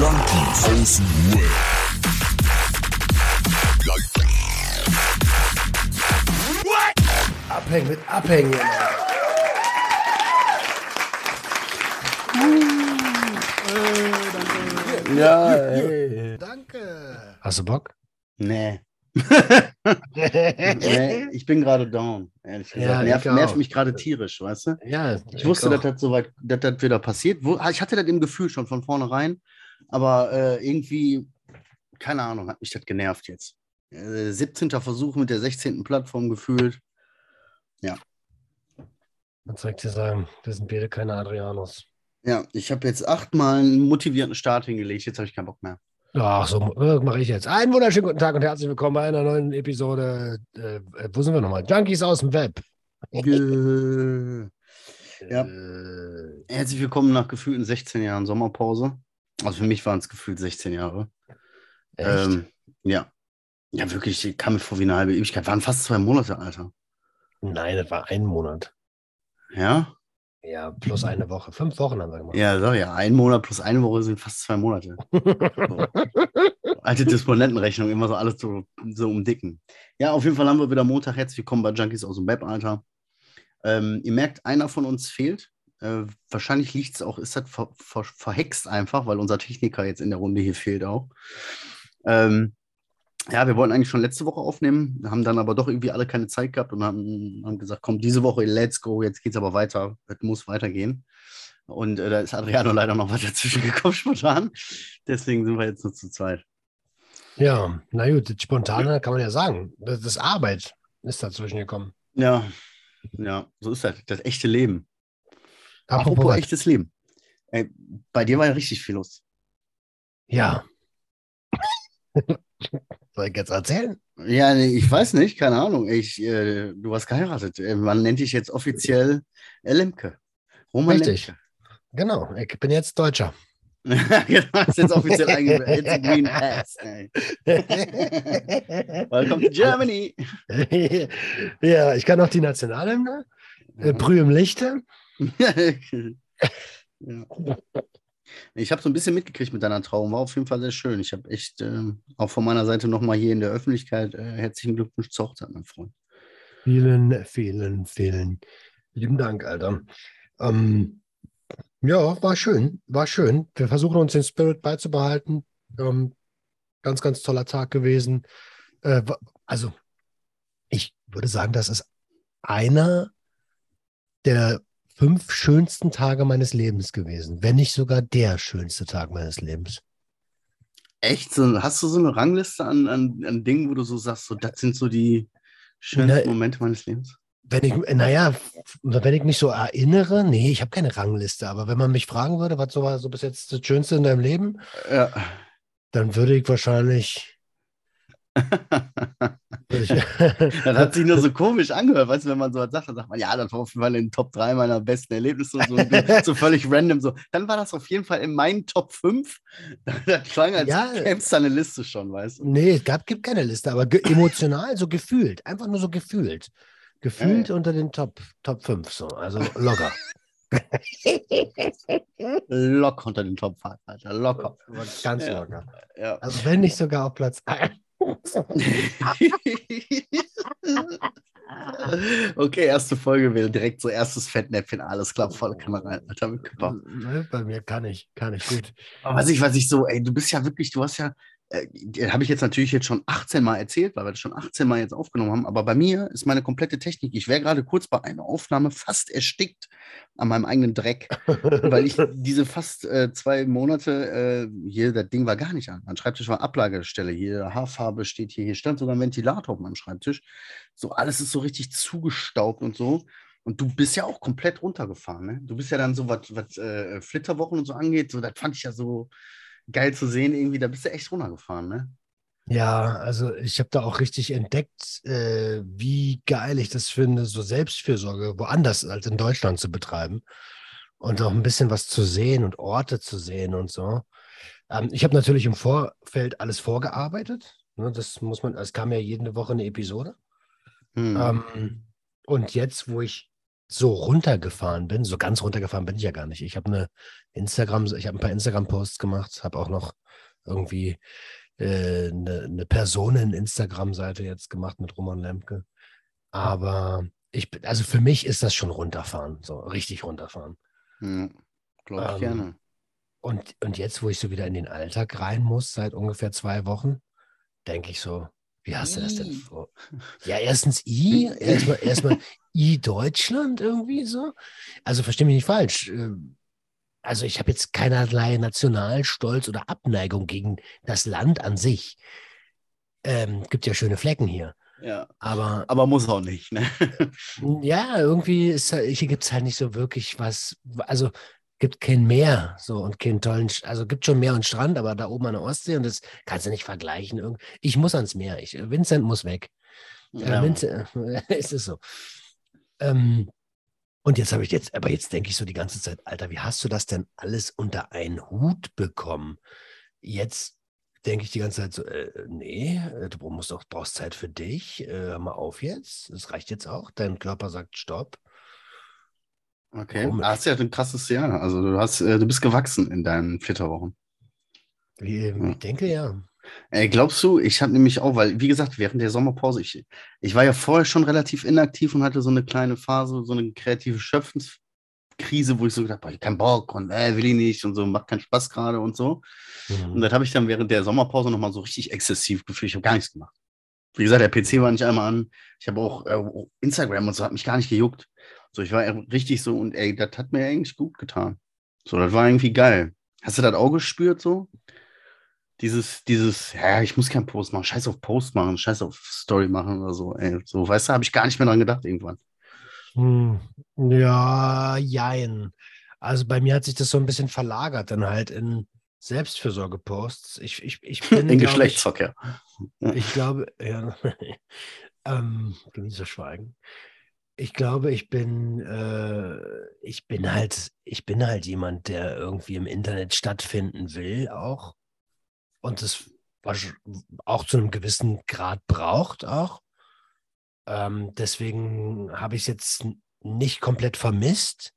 Junkies aus dem Web. Abhängen mit Abhängen. Ja, ey. Danke. Hast du Bock? Nee. nee. Ich bin gerade down, ehrlich gesagt. Ja, nervt, ich nervt mich gerade tierisch, weißt du? Ja, Ich wusste, dass das soweit, dass das wieder passiert. Ich hatte das im Gefühl schon von vornherein, aber äh, irgendwie, keine Ahnung, hat mich das genervt jetzt. Äh, 17. Versuch mit der 16. Plattform gefühlt. Was soll ich dir sagen? Wir sind beide keine Adrianos. Ja, ich habe jetzt achtmal einen motivierten Start hingelegt. Jetzt habe ich keinen Bock mehr. Ach, so äh, mache ich jetzt. Einen wunderschönen guten Tag und herzlich willkommen bei einer neuen Episode. Äh, äh, wo sind wir nochmal? Junkies aus dem Web. Ja. Äh, Herzlich willkommen nach gefühlten 16 Jahren Sommerpause. Also für mich waren es gefühlt 16 Jahre. echt? Ähm, ja. Ja, wirklich, ich kam mir vor wie eine halbe Ewigkeit. Waren fast zwei Monate, Alter. Nein, das war ein Monat. Ja? Ja, plus eine Woche. Fünf Wochen haben wir gemacht. Ja, so, ja. Ein Monat plus eine Woche sind fast zwei Monate. Alte Disponentenrechnung, immer so alles so, so umdicken. Ja, auf jeden Fall haben wir wieder Montag. Herzlich willkommen bei Junkies aus dem Web, Alter. Ähm, ihr merkt, einer von uns fehlt. Äh, wahrscheinlich liegt es auch, ist das ver ver verhext einfach, weil unser Techniker jetzt in der Runde hier fehlt auch. Ähm, ja, wir wollten eigentlich schon letzte Woche aufnehmen, haben dann aber doch irgendwie alle keine Zeit gehabt und haben, haben gesagt, komm, diese Woche, let's go, jetzt geht's aber weiter, es muss weitergehen. Und äh, da ist Adriano leider noch was dazwischen gekommen, spontan. Deswegen sind wir jetzt nur zu zweit. Ja, na gut, das Spontane kann man ja sagen. Das ist Arbeit ist dazwischen gekommen. Ja, ja, so ist das, das echte Leben. Apropos, Apropos echtes Leben. Ey, bei dir war ja richtig viel los. Ja. Soll ich jetzt erzählen? Ja, ich weiß nicht, keine Ahnung. Ich, äh, du hast geheiratet. Äh, Man nennt dich jetzt offiziell Lemke. Roman Richtig. Genau, ich bin jetzt Deutscher. Lemke. genau, ist jetzt offiziell eingeführt. It's a Green Pass. Welcome to Germany. ja, ich kann auch die Nationalhymne. Äh, Brühe im Lichte. Ja. Ich habe so ein bisschen mitgekriegt mit deiner Trauung. War auf jeden Fall sehr schön. Ich habe echt ähm, auch von meiner Seite nochmal hier in der Öffentlichkeit äh, herzlichen Glückwunsch zur Hochzeit, mein Freund. Vielen, vielen, vielen lieben Dank, Alter. Ähm, ja, war schön, war schön. Wir versuchen uns den Spirit beizubehalten. Ähm, ganz, ganz toller Tag gewesen. Äh, also, ich würde sagen, das ist einer der fünf schönsten Tage meines Lebens gewesen, wenn nicht sogar der schönste Tag meines Lebens. Echt? So, hast du so eine Rangliste an, an, an Dingen, wo du so sagst, so, das sind so die schönsten Na, Momente meines Lebens? Wenn ich, naja, wenn ich mich so erinnere, nee, ich habe keine Rangliste, aber wenn man mich fragen würde, was so war so bis jetzt das Schönste in deinem Leben, Ja. dann würde ich wahrscheinlich. Das hat sich nur so komisch angehört, weißt du, wenn man so was sagt, dann sagt man, ja, das war auf jeden Fall in den Top 3 meiner besten Erlebnisse und so, und so völlig random so. Dann war das auf jeden Fall in meinen Top 5. Das klang, als Ja. gäbe es da eine Liste schon, weißt du. nee, es gab, gibt keine Liste, aber emotional, so gefühlt. Einfach nur so gefühlt. Gefühlt Ja, unter den Top, Top 5, so, also locker. Locker unter den Top 5, Alter, locker. Ganz locker. Ja. Also wenn nicht sogar auf Platz 1. okay, erste Folge wäre direkt so erstes Fettnäpfchen, alles klar, volle Kamera rein, Alter, mit Küpper. Ne, Bei mir kann ich, kann ich gut. Aber was ich, was ich so, ey, du bist ja wirklich, du hast ja, äh, habe ich jetzt natürlich jetzt schon 18 Mal erzählt, weil wir das schon 18 Mal jetzt aufgenommen haben, aber bei mir ist meine komplette Technik, ich wäre gerade kurz bei einer Aufnahme fast erstickt an meinem eigenen Dreck, weil ich diese fast äh, zwei Monate, äh, hier, das Ding war gar nicht an. Mein Schreibtisch war Ablagestelle, hier Haarfarbe steht hier, hier stand sogar ein Ventilator auf meinem Schreibtisch. So, alles ist so richtig zugestaubt und so. Und du bist ja auch komplett runtergefahren, ne? Du bist ja dann so, was, äh, Flitterwochen und so angeht, so, das fand ich ja so geil zu sehen, irgendwie, da bist du echt runtergefahren, ne? Ja, also ich habe da auch richtig entdeckt, äh, wie geil ich das finde, so Selbstfürsorge woanders als in Deutschland zu betreiben und auch ein bisschen was zu sehen und Orte zu sehen und so. Ähm, ich habe natürlich im Vorfeld alles vorgearbeitet. Ne, das muss man, es kam ja jede Woche eine Episode. Hm. Ähm, und jetzt, wo ich so runtergefahren bin, so ganz runtergefahren bin ich ja gar nicht. Ich habe eine Instagram, ich habe ein paar Instagram-Posts gemacht, habe auch noch irgendwie äh, eine, eine Personen-Instagram-Seite jetzt gemacht mit Roman Lemke. Aber ich bin, also für mich ist das schon runterfahren, so richtig runterfahren. Hm, Glaube ich Ähm, gerne. Und, und jetzt, wo ich so wieder in den Alltag rein muss, seit ungefähr zwei Wochen, denke ich so, wie hast du das denn vor? Ja, erstens I, erstmal erstmal I Deutschland irgendwie so. Also verstehe mich nicht falsch. ähm, Also ich habe jetzt keinerlei Nationalstolz oder Abneigung gegen das Land an sich. Ähm, gibt ja schöne Flecken hier. Ja. Aber Aber muss auch nicht, ne? ja, irgendwie ist hier gibt es halt nicht so wirklich was. Also gibt kein Meer so und keinen tollen, also gibt schon Meer und Strand, aber da oben an der Ostsee und das kannst du nicht vergleichen. Ich muss ans Meer. Ich, Vincent muss weg. Ja. Ja. Vincent, ist es so. Ähm, und jetzt habe ich jetzt, aber jetzt denke ich so die ganze Zeit, Alter, wie hast du das denn alles unter einen Hut bekommen? Jetzt denke ich die ganze Zeit so, äh, nee, äh, du musst doch, brauchst Zeit für dich. Äh, hör mal auf jetzt. Das reicht jetzt auch. Dein Körper sagt Stopp. Okay. Komisch. Hast ja ein krasses Jahr. Also du hast, äh, du bist gewachsen in deinen Flitterwochen. Ja. Ich denke ja. Ey, glaubst du, ich habe nämlich auch, weil, wie gesagt, während der Sommerpause, ich, ich war ja vorher schon relativ inaktiv und hatte so eine kleine Phase, so eine kreative Schöpfenskrise, wo ich so gedacht habe, ich hab keinen Bock und äh, will ich nicht und so, macht keinen Spaß gerade und so. Und Mhm. das habe ich dann während der Sommerpause nochmal so richtig exzessiv gefühlt. Ich habe gar nichts gemacht. Wie gesagt, der PC war nicht einmal an. Ich habe auch äh, Instagram und so, hat mich gar nicht gejuckt. So, ich war richtig so und ey, das hat mir eigentlich gut getan. So, das war irgendwie geil. Hast du das auch gespürt so? Dieses, dieses, ja, ich muss keinen Post machen, scheiß auf Post machen, scheiß auf Story machen oder so, ey. So, weißt du, habe ich gar nicht mehr dran gedacht irgendwann. Hm, Ja, jein. Also bei mir hat sich das so ein bisschen verlagert, dann halt in Selbstfürsorge-Posts. Ich, ich, ich bin, In glaub ich, Geschlechtsverkehr. Ich glaube, ja, ähm, genieße Schweigen. Ich glaube, ich bin, äh, ich bin halt, ich bin halt jemand, der irgendwie im Internet stattfinden will auch und das auch zu einem gewissen Grad braucht auch. Ähm, deswegen habe ich es jetzt nicht komplett vermisst.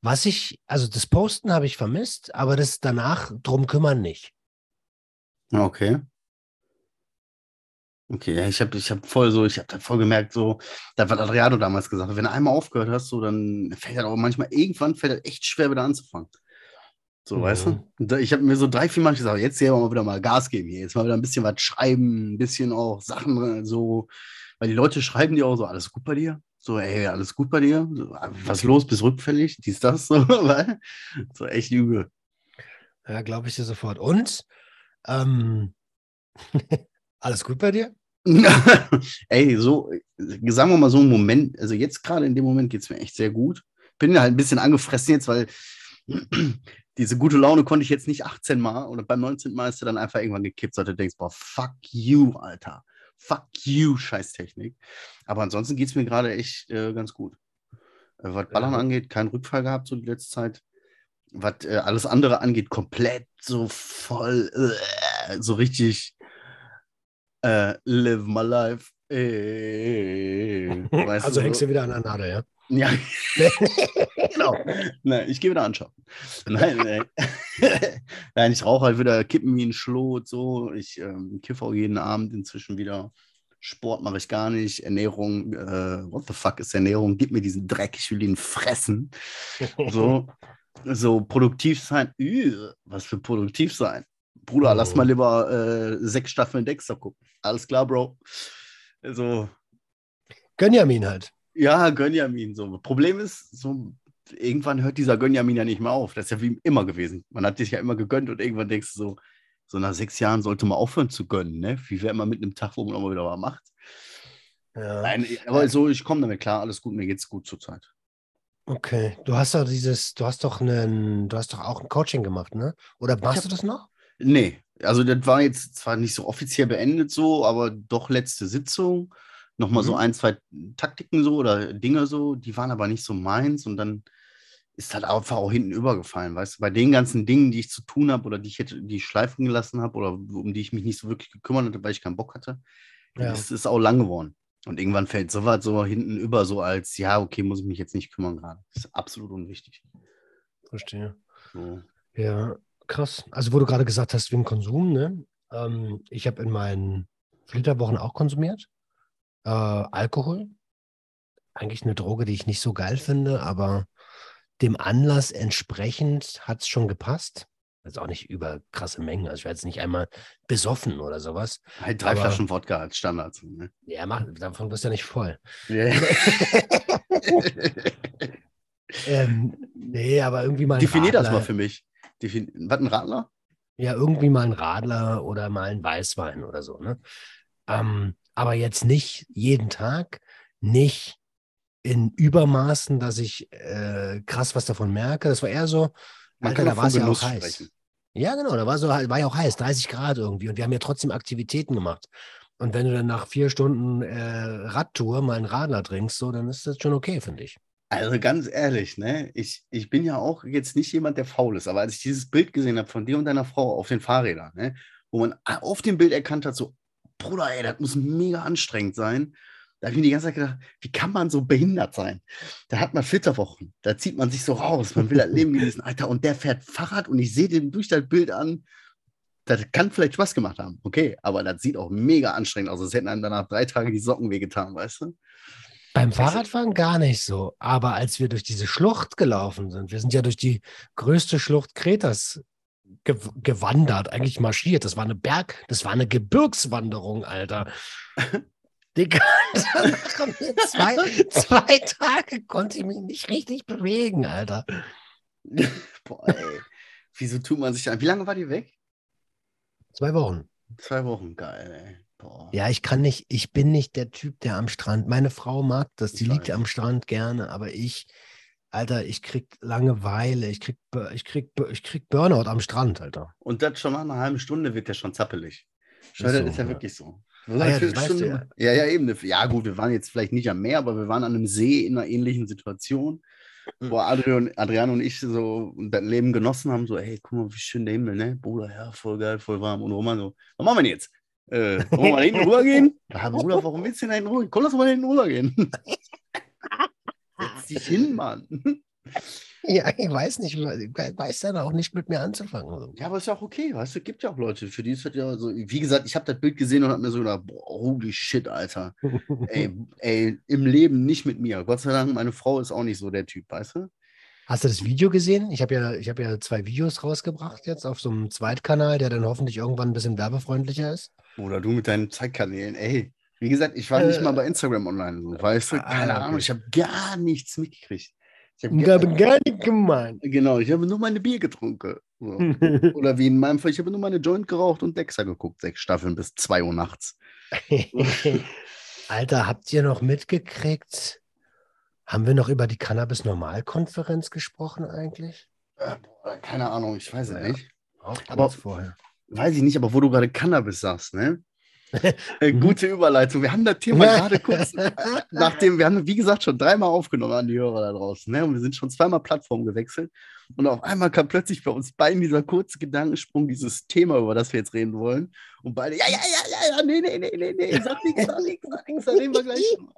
Was ich, also das Posten habe ich vermisst, aber das danach drum kümmern nicht. Okay. Okay, ja, ich habe ich hab voll so, ich habe dann voll gemerkt, so, das, was Adriano damals gesagt hat, wenn du einmal aufgehört hast, so, dann fällt das auch manchmal, irgendwann fällt das echt schwer, wieder anzufangen. So, Mhm. weißt du? Da- Ich habe mir so drei, vier Mal gesagt, jetzt hier mal wieder mal Gas geben hier, jetzt mal wieder ein bisschen was schreiben, ein bisschen auch Sachen äh, so, weil die Leute schreiben dir auch so, alles gut bei dir? So, ey, alles gut bei dir? So, "Ah, was los, bist rückfällig? Dies, das, so, weil, so echt übel. Ja, glaube ich dir sofort. Und ähm, alles gut bei dir? Ey, so, sagen wir mal so einen Moment, also jetzt gerade in dem Moment geht es mir echt sehr gut. Bin halt ein bisschen angefressen jetzt, weil diese gute Laune konnte ich jetzt nicht 18 Mal und beim 19. Mal ist sie dann einfach irgendwann gekippt, dass du denkst, boah, fuck you, Alter. Fuck you, Scheißtechnik. Aber ansonsten geht es mir gerade echt äh, ganz gut. Äh, was Ballern Ja. angeht, keinen Rückfall gehabt so die letzte Zeit. Was äh, alles andere angeht, komplett so voll, äh, so richtig äh, live my life. Äh, also du, hängst du wieder an der Nadel, ja? Ja, genau. Nein, ich gehe wieder anschauen. Nein, nein. nein, ich rauche halt wieder Kippen wie ein Schlot, so. Ich ähm, kiffe auch jeden Abend inzwischen wieder. Sport mache ich gar nicht. Ernährung, äh, what the fuck ist Ernährung? Gib mir diesen Dreck, ich will ihn fressen. So, so produktiv sein. Üh, was für produktiv Bruder, lass Oh. mal lieber äh, sechs Staffeln Dexter gucken. Alles klar, Bro. Also, Gönjamin halt. ja, Gönjamin. So. Problem ist, so, irgendwann hört dieser Gönjamin ja nicht mehr auf. Das ist ja wie immer gewesen. Man hat dich ja immer gegönnt und irgendwann denkst du so, so nach sechs Jahren sollte man aufhören zu gönnen. Ne? Wie wäre man mit einem Tag, wo man auch mal wieder was macht? Ja. Nein, aber so, ich komme damit klar, alles gut, mir geht's gut zurzeit. Okay. Du hast doch dieses, du hast doch einen, du hast doch auch ein Coaching gemacht, ne? Oder machst hab- du das noch? Nee, also das war jetzt zwar nicht so offiziell beendet so, aber doch letzte Sitzung. Nochmal so Mhm. ein, zwei Taktiken so oder Dinge so, die waren aber nicht so meins und dann ist halt einfach auch hinten übergefallen, weißt du, bei den ganzen Dingen, die ich zu tun habe oder die ich hätte, die ich schleifen gelassen habe oder um die ich mich nicht so wirklich gekümmert hatte, weil ich keinen Bock hatte, Ja. ist es auch lang geworden. Und irgendwann fällt sowas so hinten über, so als, ja, okay, muss ich mich jetzt nicht kümmern gerade. Das ist absolut unwichtig. Verstehe. So. Ja, krass. Also, wo du gerade gesagt hast, wegen Konsum, ne? Ähm, ich habe in meinen Flitterwochen auch konsumiert. Äh, Alkohol. Eigentlich eine Droge, die ich nicht so geil finde, aber dem Anlass entsprechend hat es schon gepasst. Jetzt auch nicht über krasse Mengen. Also ich werde jetzt nicht einmal besoffen oder sowas. Halt drei Aber- Flaschen Wodka als Standard. Ne? Ja, mach, davon wirst du ja nicht voll. Ja, ja. Ähm, nee, aber irgendwie mal Definier das Radler. mal für mich. Defin Was, ein Radler? Ja, irgendwie mal ein Radler oder mal ein Weißwein oder so. Ne? Ähm, aber jetzt nicht jeden Tag, nicht in Übermaßen, dass ich äh, krass was davon merke. Das war eher so, Man Alter, kann da war es ja auch heiß. sprechen. Ja, genau, da war so war ja auch heiß, 30 Grad irgendwie. Und wir haben ja trotzdem Aktivitäten gemacht. Und wenn du dann nach vier Stunden äh, Radtour mal einen Radler trinkst, so, dann ist das schon okay, finde ich. Also ganz ehrlich, ne, ich, ich bin ja auch jetzt nicht jemand, der faul ist, aber als ich dieses Bild gesehen habe von dir und deiner Frau auf den Fahrrädern, ne, wo man auf dem Bild erkannt hat, so, Bruder, ey, das muss mega anstrengend sein. Da habe ich mir die ganze Zeit gedacht, wie kann man so behindert sein? Da hat man Flitterwochen, da zieht man sich so raus, man will das Leben genießen, Alter, und der fährt Fahrrad und ich sehe den durch das Bild an, das kann vielleicht Spaß gemacht haben, okay, aber das sieht auch mega anstrengend aus. Es hätten einem danach drei Tage die Socken wehgetan, weißt du? Beim Fahrradfahren gar nicht so. Aber als wir durch diese Schlucht gelaufen sind, wir sind ja durch die größte Schlucht Kretas ge gewandert, eigentlich marschiert. Das war eine Berg, das war eine Gebirgswanderung, Alter. Digga, zwei, zwei Tage konnte ich mich nicht richtig bewegen, Alter. Boah, ey. Wieso tut man sich an? Wie lange war die weg? Zwei Wochen. Zwei Wochen, geil, ey. Boah. Ja, ich kann nicht, ich bin nicht der Typ, der am Strand. Meine Frau mag das, die Ich liegt weiß. am Strand gerne, aber ich, Alter, ich krieg Langeweile, ich krieg, ich krieg, ich krieg Burnout am Strand, Alter. Und das schon nach einer halben Stunde wird der schon zappelig. Schau, Ist das ist ja ja. wirklich so. Ah ja, du Viertelstunde- ja, ja, eben. Ja, gut, wir waren jetzt vielleicht nicht am Meer, aber wir waren an einem See in einer ähnlichen Situation, Mhm. wo Adrian, Adrian und ich so das Leben genossen haben. So, hey, guck mal, wie schön der Himmel, ne? Bruder, ja, voll geil, voll warm. Und Roman so, was machen wir denn jetzt? Äh, wollen wir mal hinten rübergehen? Ja, Bruder, warum willst du denn da hinten rüber? Komm, lass mal hinten rübergehen. Setz dich hin, Mann. Ja, ich weiß nicht, ich weiß dann auch nicht mit mir anzufangen. Ja, aber ist ja auch okay, weißt du, es gibt ja auch Leute, für die ist das ja so, wie gesagt, ich habe das Bild gesehen und habe mir so gedacht, boah, holy shit, Alter. Ey, ey, im Leben nicht mit mir. Gott sei Dank, meine Frau ist auch nicht so der Typ, weißt du? Hast du das Video gesehen? Ich habe ja, ich habe ja zwei Videos rausgebracht jetzt auf so einem Zweitkanal, der dann hoffentlich irgendwann ein bisschen werbefreundlicher ist. Oder du mit deinen Zeitkanälen, ey. Wie gesagt, ich war nicht Äh, mal bei Instagram online, so, weißt du? ah, Keine okay. Ahnung, ich habe gar nichts mitgekriegt. Ich hab Ich gar, habe gar nicht gemeint. genau, ich habe nur meine Bier getrunken. So. Oder wie in meinem Fall, ich habe nur meine Joint geraucht und Dexter geguckt, sechs Staffeln bis 2 Uhr nachts. Alter, habt ihr noch mitgekriegt? Haben wir noch über die Cannabis-Normalkonferenz gesprochen eigentlich? Äh, keine Ahnung, ich weiß es Ja. nicht. Auch Aber- vorher. Weiß ich nicht, aber wo du gerade Cannabis sagst, ne? Äh, gute Überleitung. Wir haben das Thema gerade kurz, nachdem, wir haben, wie gesagt, schon dreimal aufgenommen an die Hörer da draußen, ne? Und wir sind schon zweimal Plattform gewechselt. Und auf einmal kam plötzlich bei uns beiden dieser kurze Gedankensprung, dieses Thema, über das wir jetzt reden wollen. Und beide, ja, ja, ja, ja, ja, nee, nee, nee, nee, nee, sag nichts, sag nichts, sag nichts, da reden wir gleich drüber.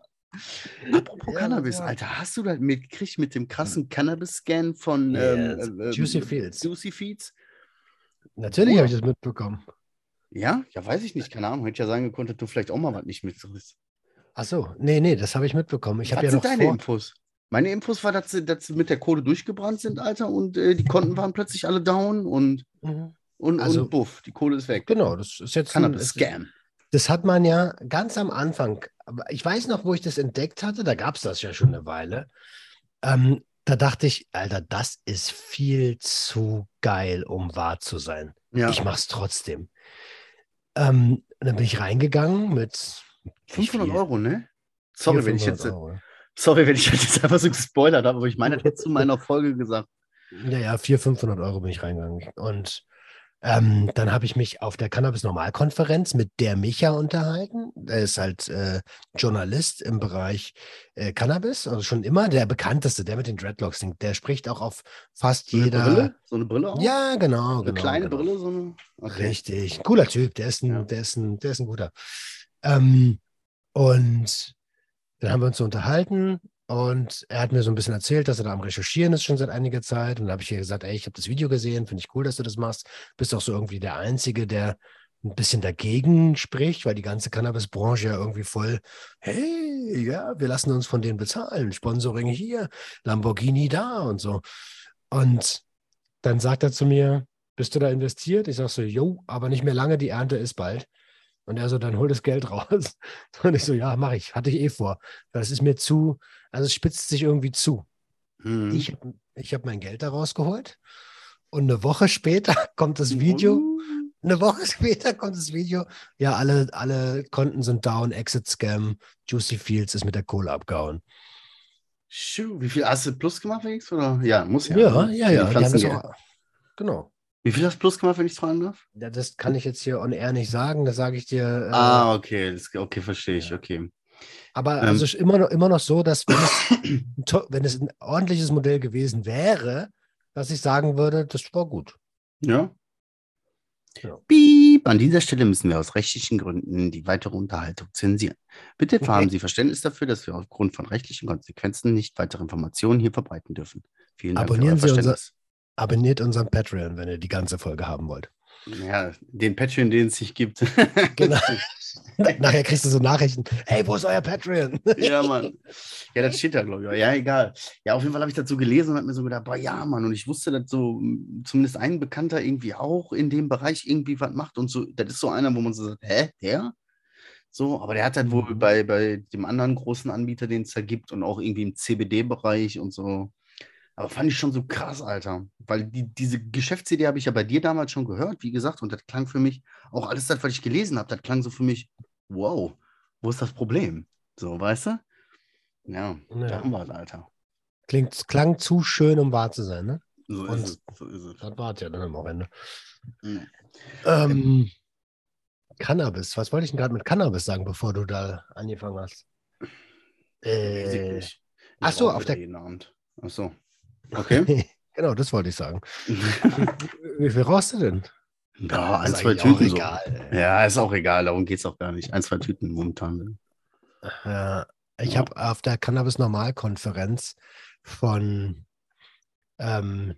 Apropos Ja, Cannabis, ja. Alter, hast du das mitgekriegt mit dem krassen Cannabis-Scan von Ja, ähm, äh, Juicy Fields. Juicy Feeds? Natürlich habe ich das mitbekommen. Ja? Ja, weiß ich nicht, keine Ahnung. Hätte ja sagen können, dass du vielleicht auch mal was nicht mitkriegst. Ach so, nee, nee, das habe ich mitbekommen. Ich habe ja sind noch deine vor, Infos? Meine Infos war, dass sie, dass sie mit der Kohle durchgebrannt sind, Alter, und äh, die Konten waren plötzlich alle down und, Mhm. und, Also- und buff, die Kohle ist weg. Genau, das ist jetzt Cannabis-Scam. Das hat man ja ganz am Anfang, ich weiß noch, wo ich das entdeckt hatte, da gab es das ja schon eine Weile. Ähm, da dachte ich, Alter, das ist viel zu geil, um wahr zu sein. Ja, Ich mach's trotzdem. Ähm, dann bin ich reingegangen mit nicht 500 viel, Euro, ne? Sorry, wenn ich 400, jetzt, 500 Euro. sorry, wenn ich jetzt einfach so gespoilert habe, aber ich meine, das hättest du in meiner Folge gesagt. Ja, ja, 400, 500 Euro bin ich reingegangen. Und ähm, dann habe ich mich auf der Cannabis-Normalkonferenz mit der Micha unterhalten. Er ist halt äh, Journalist im Bereich äh, Cannabis, also schon immer der bekannteste, der mit den Dreadlocks singt. Der spricht auch auf fast So eine jeder. Brille? So eine Brille auch? Ja, genau. Eine genau kleine genau. Brille, so eine. Okay. Richtig. Cooler Typ. Der ist ein, Ja. der ist ein, der ist ein guter. Ähm, Und dann haben wir uns so unterhalten und er hat mir so ein bisschen erzählt, dass er da am Recherchieren ist schon seit einiger Zeit. Und dann habe ich ihr gesagt, ey, ich habe das Video gesehen, finde ich cool, dass du das machst. Bist auch so irgendwie der Einzige, der ein bisschen dagegen spricht, weil die ganze Cannabis-Branche ja irgendwie voll, hey, ja, wir lassen uns von denen bezahlen, Sponsoring hier, Lamborghini da und so. Und dann sagt er zu mir, bist du da investiert? Ich sage so, jo, aber nicht mehr lange, die Ernte ist bald. Und er so, dann hol das Geld raus. Und ich so, ja, mache ich, hatte ich eh vor. Das ist mir zu, also es spitzt sich irgendwie zu. Mhm. Ich, ich habe mein Geld da rausgeholt und eine Woche später kommt das Video. Uh. Eine Woche später kommt das Video. Ja, alle, alle Konten sind down, Exit Scam, Juicy Fields ist mit der Kohle abgehauen. Schuh, wie viel hast du plus gemacht, Felix? Oder? Ja, muss ja. Ja, ja, ja. die haben das auch, genau. Wie viel hast du plus gemacht, wenn ich fragen darf? Ja, das kann ich jetzt hier on air nicht sagen, das sage ich dir. Äh, ah, okay, das, okay, verstehe ich, ja. okay. Aber Ähm. also ist immer noch, immer noch so, dass wenn es, ein wenn es ein ordentliches Modell gewesen wäre, dass ich sagen würde, das war gut. Ja. Ja. Piep. An dieser Stelle müssen wir aus rechtlichen Gründen die weitere Unterhaltung zensieren. Bitte Okay. haben Sie Verständnis dafür, dass wir aufgrund von rechtlichen Konsequenzen nicht weitere Informationen hier verbreiten dürfen. Vielen Dank Abonnieren für Sie euer unser- Verständnis. Abonniert unseren Patreon, wenn ihr die ganze Folge haben wollt. Ja, den Patreon, den es sich gibt. Genau. Nachher kriegst du so Nachrichten. Hey, wo ist euer Patreon? ja, Mann. Ja, das steht da, glaube ich. Ja, egal. Ja, auf jeden Fall habe ich dazu gelesen und habe mir so gedacht, boah, ja, Mann. Und ich wusste, dass so zumindest ein Bekannter irgendwie auch in dem Bereich irgendwie was macht. Und so, das ist so einer, wo man so sagt, hä, der? So, aber der hat halt wohl Mhm. bei, bei dem anderen großen Anbieter, den es da gibt und auch irgendwie im CBD-Bereich und so. Aber fand ich schon so krass, Alter. Weil die, diese Geschäftsidee habe ich ja bei dir damals schon gehört, wie gesagt, und das klang für mich, auch alles das, was ich gelesen habe, das klang so für mich, wow, wo ist das Problem? So, weißt du? Ja, Ja. da haben wir es, Alter. Klingt, klang zu schön, um wahr zu sein, ne? So Und- ist es. So ist es. Das war es ja dann am Ende. Mhm. Ähm, Cannabis. Was wollte ich denn gerade mit Cannabis sagen, bevor du da angefangen hast? Äh, ach so, auf der- jeden Abend. Ach so. Okay. genau, das wollte ich sagen. Wie viel rauchst du denn? ja, ein, Ist zwei eigentlich auch Tüten so. egal. Ja, ist auch egal, darum geht es auch gar nicht. Ein, zwei Tüten momentan. Ja, ich Ja. habe auf der Cannabis-Normalkonferenz von, ähm,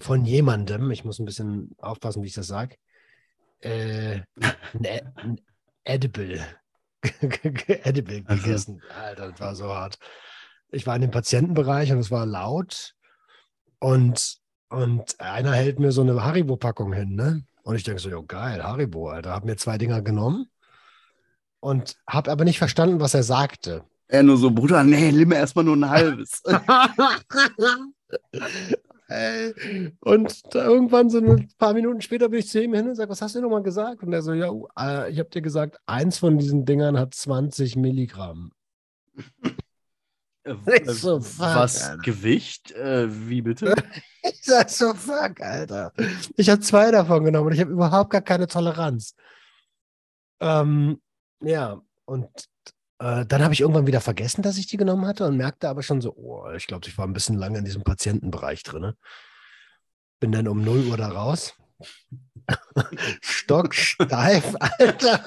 von jemandem, ich muss ein bisschen aufpassen, wie ich das sage, äh, ein, ein Edible, Edible gegessen. Alter, das war so hart. Ich war in dem Patientenbereich und es war laut und, und einer hält mir so eine Haribo-Packung hin, ne? Und ich denke so, jo, geil, Haribo, Alter. Hab mir zwei Dinger genommen und habe aber nicht verstanden, was er sagte. Er nur so, Bruder, nee, nimm mir erstmal nur ein halbes. Und irgendwann so ein paar Minuten später bin ich zu ihm hin und sage, was hast du nochmal gesagt? Und er so, ja, äh, ich habe dir gesagt, eins von diesen Dingern hat 20 Milligramm. Äh, so, fuck, Was? Alter. Gewicht? Äh, wie bitte? Ich sag so, fuck, Alter. Ich habe zwei davon genommen und ich habe überhaupt gar keine Toleranz. Ähm, ja, und äh, dann habe ich irgendwann wieder vergessen, dass ich die genommen hatte und merkte aber schon so, oh, ich glaube, ich war ein bisschen lange in diesem Patientenbereich drin. Bin dann um 0 Uhr da raus. Stocksteif, Alter.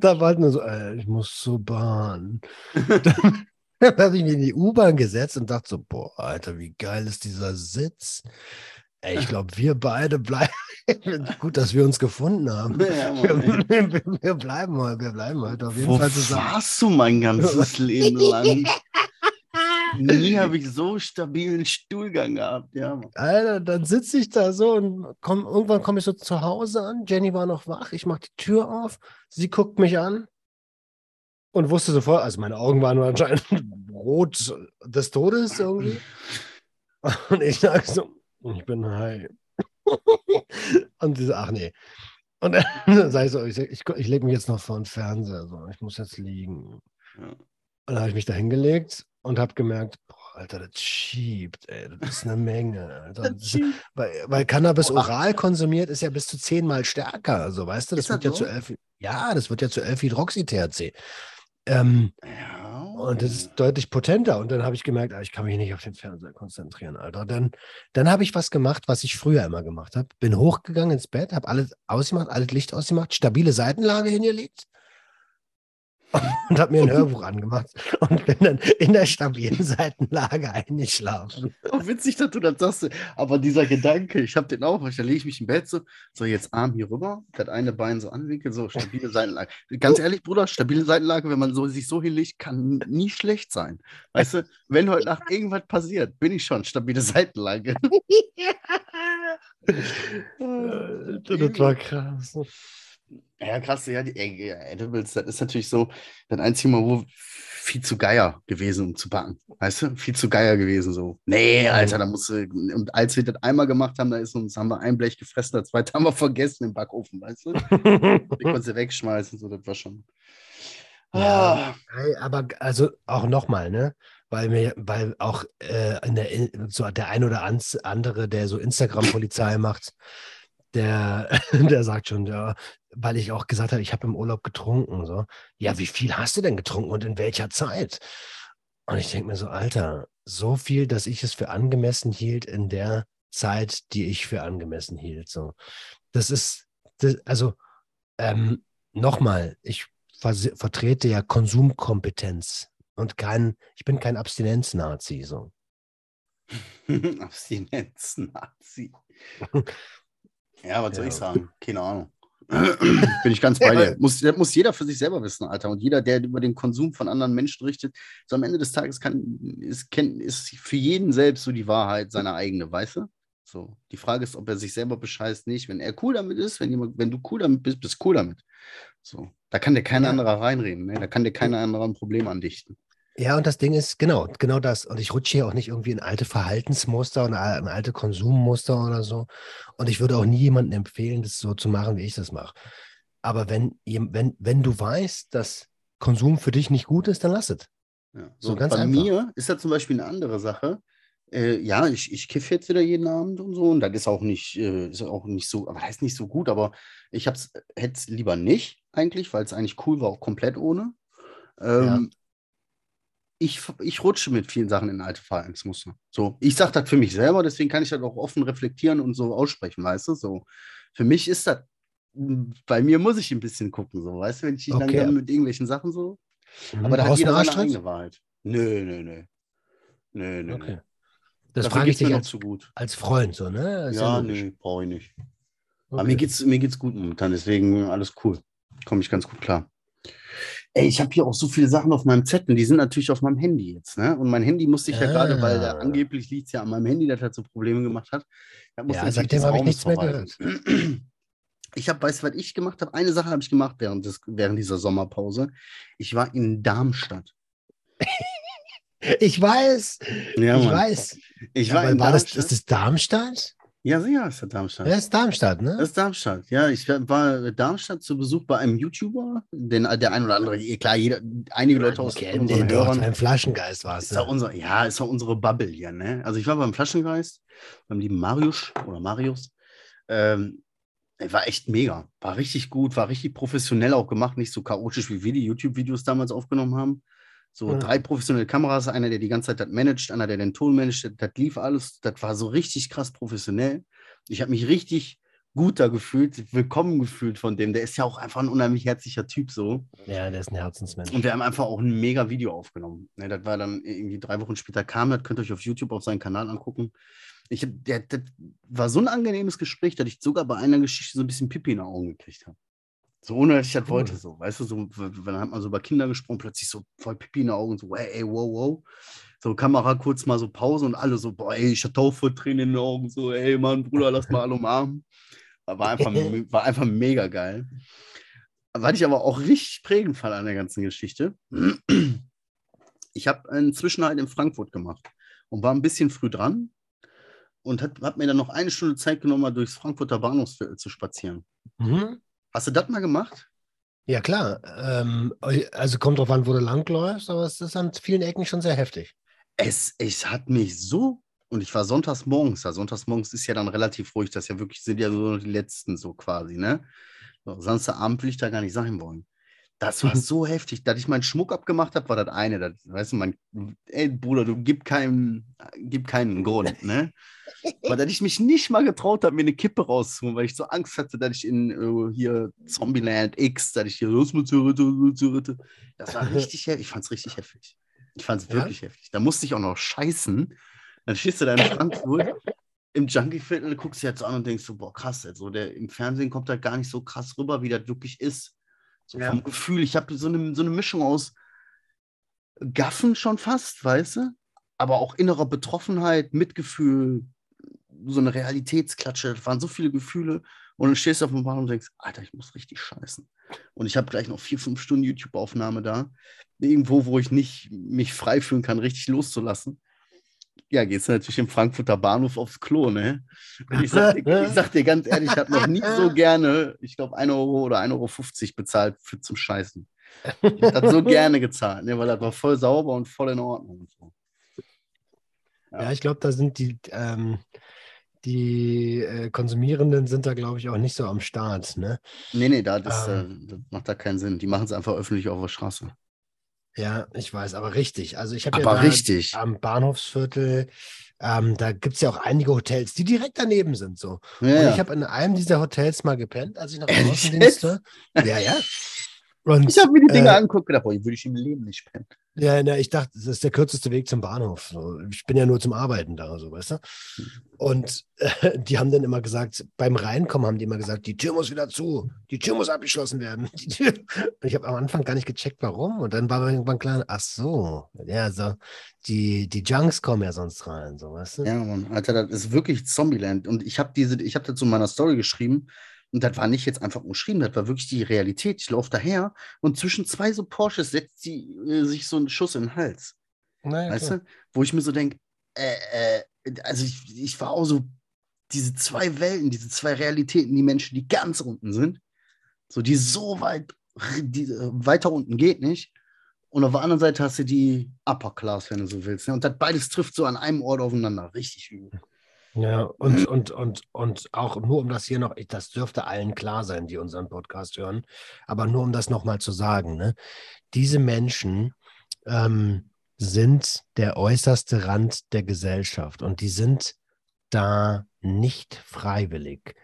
da war halt nur so, äh, ich muss zur Bahn. Dann habe ich mich in die U-Bahn gesetzt und dachte so, boah, Alter, wie geil ist dieser Sitz. Ey, ich glaube, wir beide bleiben. Gut, dass wir uns gefunden haben. Ja, Mann, ey. Wir, wir, wir bleiben heute, wir bleiben heute auf jeden Wo Fall zusammen. warst du mein ganzes Leben lang? Nie habe ich so stabilen Stuhlgang gehabt, ja. Mann. Alter, dann sitze ich da so und komm, irgendwann komme ich so zu Hause an. Jenny war noch wach. Ich mache die Tür auf. Sie guckt mich an und wusste sofort, also meine Augen waren anscheinend rot des Todes irgendwie. Und ich sage so, ich bin high. Und sie so, ach nee. Und dann sage ich so, ich, ich, ich lege mich jetzt noch vor den Fernseher. So. Ich muss jetzt liegen. Ja. Und dann habe ich mich da hingelegt und habe gemerkt, boah, Alter, das schiebt, ey, das ist eine Menge. Alter. Ist, weil, weil Cannabis oral konsumiert ist ja bis zu zehnmal stärker. Also, weißt du, das Ist wird das ja so? zu 11, ja, das wird ja zu 11 Hydroxy-THC. Ähm, Ja. und das ist deutlich potenter. Und dann habe ich gemerkt, ah, ich kann mich nicht auf den Fernseher konzentrieren, Alter. Dann, dann habe ich was gemacht, was ich früher immer gemacht habe. Bin hochgegangen ins Bett, habe alles ausgemacht, alles Licht ausgemacht, stabile Seitenlage hingelegt und habe mir ein Hörbuch angemacht und bin dann in der stabilen Seitenlage eingeschlafen. Oh, witzig, dass du das sagst. Aber dieser Gedanke, ich habe den auch, da lege ich mich im Bett so, so jetzt Arm hier rüber, das eine Bein so anwinkeln, so stabile Seitenlage. Ganz ehrlich, Bruder, stabile Seitenlage, wenn man so, sich so hinlegt, kann nie schlecht sein. Weißt du, wenn heute Nacht irgendwas passiert, bin ich schon stabile Seitenlage. das war krass. Ja, krass, ja, die ey, Edibles, das ist natürlich so das einzige Mal, wo viel zu geier gewesen, um zu backen. Weißt du? Viel zu geier gewesen, so. Nee, Alter, da musst du, und als wir das einmal gemacht haben, da ist uns, haben wir ein Blech gefressen, das zweite haben wir vergessen im Backofen, weißt du? Ich konnte sie wegschmeißen, so, das war schon. Ja, hey, aber also auch nochmal, ne? Weil mir, weil auch äh, in der, so der ein oder andere, der so Instagram-Polizei macht, der, der sagt schon, ja, weil ich auch gesagt habe, ich habe im Urlaub getrunken. So, ja, wie viel hast du denn getrunken und in welcher Zeit? Und ich denke mir so, Alter, so viel, dass ich es für angemessen hielt in der Zeit, die ich für angemessen hielt. So, das ist, das, also ähm, nochmal, ich vertrete ja Konsumkompetenz und kein, ich bin kein Abstinenz-Nazi. So. Abstinenz-Nazi. Ja, was soll Ja. ich sagen? Keine Ahnung. Bin ich ganz bei dir. Muss, das muss jeder für sich selber wissen, Alter. Und jeder, der über den Konsum von anderen Menschen richtet, so am Ende des Tages kann, ist, ist für jeden selbst so die Wahrheit seine eigene, weißt du? So. Die Frage ist, ob er sich selber bescheißt, nicht. Wenn er cool damit ist, wenn, jemand, wenn du cool damit bist, bist cool damit. So. Da kann dir kein Ja. anderer reinreden, ne? Da kann dir kein anderer ein Problem andichten. Ja, und das Ding ist, genau, genau das. Und ich rutsche hier auch nicht irgendwie in alte Verhaltensmuster und a- in alte Konsummuster oder so. Und ich würde auch nie jemandem empfehlen, das so zu machen, wie ich das mache. Aber wenn, wenn, wenn du weißt, dass Konsum für dich nicht gut ist, dann lass es. Ja. So So, ganz bei einfach. mir ist das zum Beispiel eine andere Sache. Äh, ja, ich, ich kiffe jetzt wieder jeden Abend und so. Und das ist auch nicht, äh, ist auch nicht so, aber das ist nicht so gut, aber ich hätte es lieber nicht, eigentlich, weil es eigentlich cool war, auch komplett ohne. Ähm, ich, ich rutsche mit vielen Sachen in alte Verhaltensmuster. So, ich sage das für mich selber, deswegen kann ich das auch offen reflektieren und so aussprechen, weißt du? So, für mich ist das, bei mir muss ich ein bisschen gucken, so, weißt du, wenn ich nicht Okay. lange mit irgendwelchen Sachen so. Mhm. Aber da hat jeder seine Arschtritt? eigene Wahrheit. Nö, nö, nö. Nö, nö. Okay. nö. Das Dafür frage ich dich als, zu gut. als Freund, so, ne? Ist Ja, logisch. nö, brauche ich nicht. Aber Okay. mir geht's, mir geht's gut momentan, deswegen alles cool. Komme ich ganz gut klar. Ey, ich habe hier auch so viele Sachen auf meinem Zettel, die sind natürlich auf meinem Handy jetzt, ne? Und mein Handy musste ich ja gerade, weil da Ah. angeblich liegt es ja an meinem Handy, das halt so Probleme gemacht hat. Da musste Ja, seitdem habe ich nichts mehr verwalten. Ich habe, weißt du, was ich gemacht habe? Eine Sache habe ich gemacht während, des, während dieser Sommerpause. Ich war in Darmstadt. Ich weiß, Ja, ich Mann. weiß. Ich war Aber in war das, Darmstadt. ist das Darmstadt? Ja, sicher ist das Darmstadt. Ja, ist Darmstadt, ne? Das ist Darmstadt, ja. Ich war in Darmstadt zu Besuch bei einem YouTuber, den, der ein oder andere, klar, jeder, einige Leute aus Kennen unseren den Hörern. beim Flaschengeist war es. Ist ja, unser, ja, ist ja unsere Bubble hier, ne? Also ich war beim Flaschengeist, beim lieben Marius oder Marius. Ähm, war echt mega. War richtig gut, war richtig professionell auch gemacht, nicht so chaotisch, wie wir die YouTube-Videos damals aufgenommen haben. So Ja. drei professionelle Kameras, einer, der die ganze Zeit das managt, einer, der den Ton managt, das, lief alles, das war so richtig krass professionell. Ich habe mich richtig gut da gefühlt, willkommen gefühlt von dem. Der ist ja auch einfach ein unheimlich herzlicher Typ so. Ja, der ist ein Herzensmensch. Und wir haben einfach auch ein mega Video aufgenommen. Ne, das war dann irgendwie drei Wochen später kam, das könnt ihr euch auf YouTube auf seinen Kanal angucken. Ich der, das war so ein angenehmes Gespräch, dass ich sogar bei einer Geschichte so ein bisschen Pipi in den Augen gekriegt habe. So ohne, dass ich das Cool. wollte, so, weißt du, so, dann hat man so über Kinder gesprochen, plötzlich so voll Pipi in den Augen, so, ey, ey, wow, wow. So, Kamera kurz mal so Pause und alle so, boah, ey, ich hatte auch voll Tränen in den Augen, so, ey, Mann, Bruder, lass mal alle umarmen. War einfach, war einfach mega geil. Was ich aber auch richtig prägend fand an der ganzen Geschichte, ich habe einen Zwischenhalt in Frankfurt gemacht und war ein bisschen früh dran und habe hab mir dann noch eine Stunde Zeit genommen, mal durchs Frankfurter Bahnhofsviertel zu spazieren. Mhm. Hast du das mal gemacht? Ja, klar. Ähm, also kommt drauf an, wo du langläufst, aber es ist an vielen Ecken schon sehr heftig. Es, es hat mich so, und ich war sonntags morgens da. Sonntags morgens ist ja dann relativ ruhig, das ja wirklich, sind ja so die letzten so quasi, ne? So, Samstagabend will ich da gar nicht sein wollen. Das war so heftig. Dass ich meinen Schmuck abgemacht habe, war das eine. Das, weißt du, mein, ey, Bruder, du gib keinen, gib keinen Grund, ne? Aber dass ich mich nicht mal getraut habe, mir eine Kippe rauszuholen, weil ich so Angst hatte, dass ich in äh, hier Zombieland X, dass ich hier los mit Zürite. Das war richtig heftig. Ich fand es richtig heftig. Ich fand es Ja? wirklich heftig. Da musste ich auch noch scheißen. Dann stehst du da in Frankfurt im Junkie-Viertel, guckst dir jetzt an und denkst so, boah, krass, jetzt, so der, im Fernsehen kommt das gar nicht so krass rüber, wie das wirklich ist. So Ja. vom Gefühl, ich habe so eine, so eine Mischung aus Gaffen schon fast, weißt du? Aber auch innerer Betroffenheit, Mitgefühl, so eine Realitätsklatsche. Das waren so viele Gefühle. Und dann stehst du auf dem Bahnhof und denkst, Alter, ich muss richtig scheißen. Und ich habe gleich noch vier, fünf Stunden YouTube-Aufnahme da. Irgendwo, wo ich nicht mich frei fühlen kann, richtig loszulassen. Ja, gehst du natürlich im Frankfurter Bahnhof aufs Klo, ne? Ich sag, dir, ich sag dir ganz ehrlich, ich habe noch nie so gerne, ich glaube, 1 Euro oder 1,50 Euro bezahlt für zum Scheißen. Ich habe so gerne gezahlt, ne? weil das war voll sauber und voll in Ordnung. Und so. Ja, ich glaube, da sind die, ähm, die äh, Konsumierenden sind da, glaube ich, auch nicht so am Start. Ne? Nee, nee, da, das, Ähm. äh, das macht da keinen Sinn. Die machen es einfach öffentlich auf der Straße. Ja, ich weiß, aber richtig. Also ich habe ja da richtig. am Bahnhofsviertel, ähm, da gibt es ja auch einige Hotels, die direkt daneben sind. So. Ja, Und ich habe in einem dieser Hotels mal gepennt, als ich Ehrlich Außendienst war. Ja, ja. Und, Ich habe mir die Dinge äh, angeguckt und gedacht, boah, würde ich im Leben nicht pennen. Ja, na, ich dachte, das ist der kürzeste Weg zum Bahnhof. Ich bin ja nur zum Arbeiten da, so, weißt du? Und äh, die haben dann immer gesagt, beim Reinkommen haben die immer gesagt, die Tür muss wieder zu, die Tür muss abgeschlossen werden. Und ich habe am Anfang gar nicht gecheckt, warum. Und dann war mir irgendwann klar, ach so, ja, so, die, die Junks kommen ja sonst rein, so, weißt du? Ja, Mann, Alter, das ist wirklich Zombieland. Und ich habe diese, ich habe dazu in meiner Story geschrieben, und das war nicht jetzt einfach umschrieben, das war wirklich die Realität. Ich laufe daher und zwischen zwei so Porsches setzt sie, äh, sich so ein Schuss in den Hals. Naja, Weißt klar. du? Wo ich mir so denke, äh, äh, also ich, ich war auch so, diese zwei Welten, diese zwei Realitäten, die Menschen, die ganz unten sind, so die so weit, die, äh, weiter unten geht nicht. Und auf der anderen Seite hast du die Upper Class, wenn du so willst. Ne? Und das beides trifft so an einem Ort aufeinander. Richtig übel. Ja, und, und, und, und auch nur um das hier noch, das dürfte allen klar sein, die unseren Podcast hören, aber nur um das nochmal zu sagen, ne? diese Menschen ähm, sind der äußerste Rand der Gesellschaft und die sind da nicht freiwillig,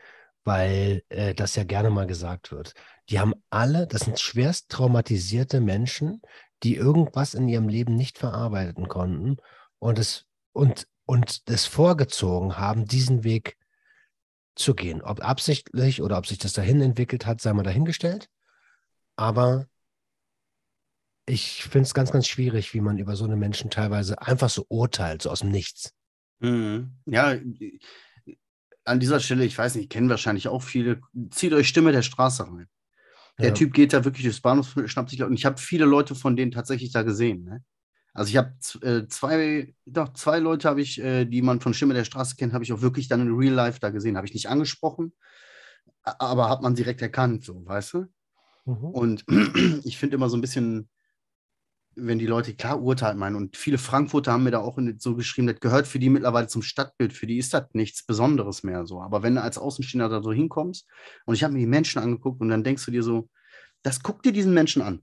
weil äh, das ja gerne mal gesagt wird. Die haben alle, das sind schwerst traumatisierte Menschen, die irgendwas in ihrem Leben nicht verarbeiten konnten und es und und es vorgezogen haben, diesen Weg zu gehen. Ob absichtlich oder ob sich das dahin entwickelt hat, sei mal dahingestellt. Aber ich finde es ganz, ganz schwierig, wie man über so eine Menschen teilweise einfach so urteilt, so aus dem Nichts. Mhm. Ja, an dieser Stelle, ich weiß nicht, kennen wahrscheinlich auch viele, zieht euch Stimme der Straße rein. Der Ja. Typ geht da wirklich durchs Bahnhof, schnappt sich, und ich habe viele Leute von denen tatsächlich da gesehen. Ne? Also ich habe äh, zwei, doch zwei Leute habe ich, äh, die man von Stimme der Straße kennt, habe ich auch wirklich dann in Real Life da gesehen. Habe ich nicht angesprochen, aber hat man direkt erkannt, so, weißt du? Mhm. Und ich finde immer so ein bisschen, wenn die Leute klar urteilen meinen, und viele Frankfurter haben mir da auch so geschrieben, das gehört für die mittlerweile zum Stadtbild, für die ist das nichts Besonderes mehr so. Aber wenn du als Außenstehender da so hinkommst und ich habe mir die Menschen angeguckt und dann denkst du dir so, das guck dir diesen Menschen an.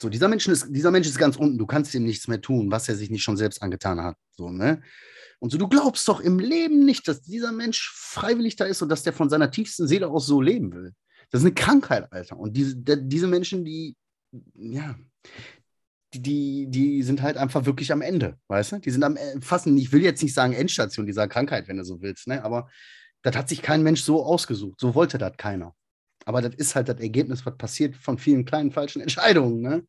So, dieser, Menschen ist, dieser Mensch ist ganz unten, du kannst ihm nichts mehr tun, was er sich nicht schon selbst angetan hat. So, ne? Und so, du glaubst doch im Leben nicht, dass dieser Mensch freiwillig da ist und dass der von seiner tiefsten Seele aus so leben will. Das ist eine Krankheit, Alter. Und diese, diese Menschen, die, ja, die, die, sind halt einfach wirklich am Ende, weißt du? Die sind am äh, fast, ich will jetzt nicht sagen Endstation dieser Krankheit, wenn du so willst, ne? Aber das hat sich kein Mensch so ausgesucht. So wollte das keiner. Aber das ist halt das Ergebnis, was passiert von vielen kleinen falschen Entscheidungen, ne?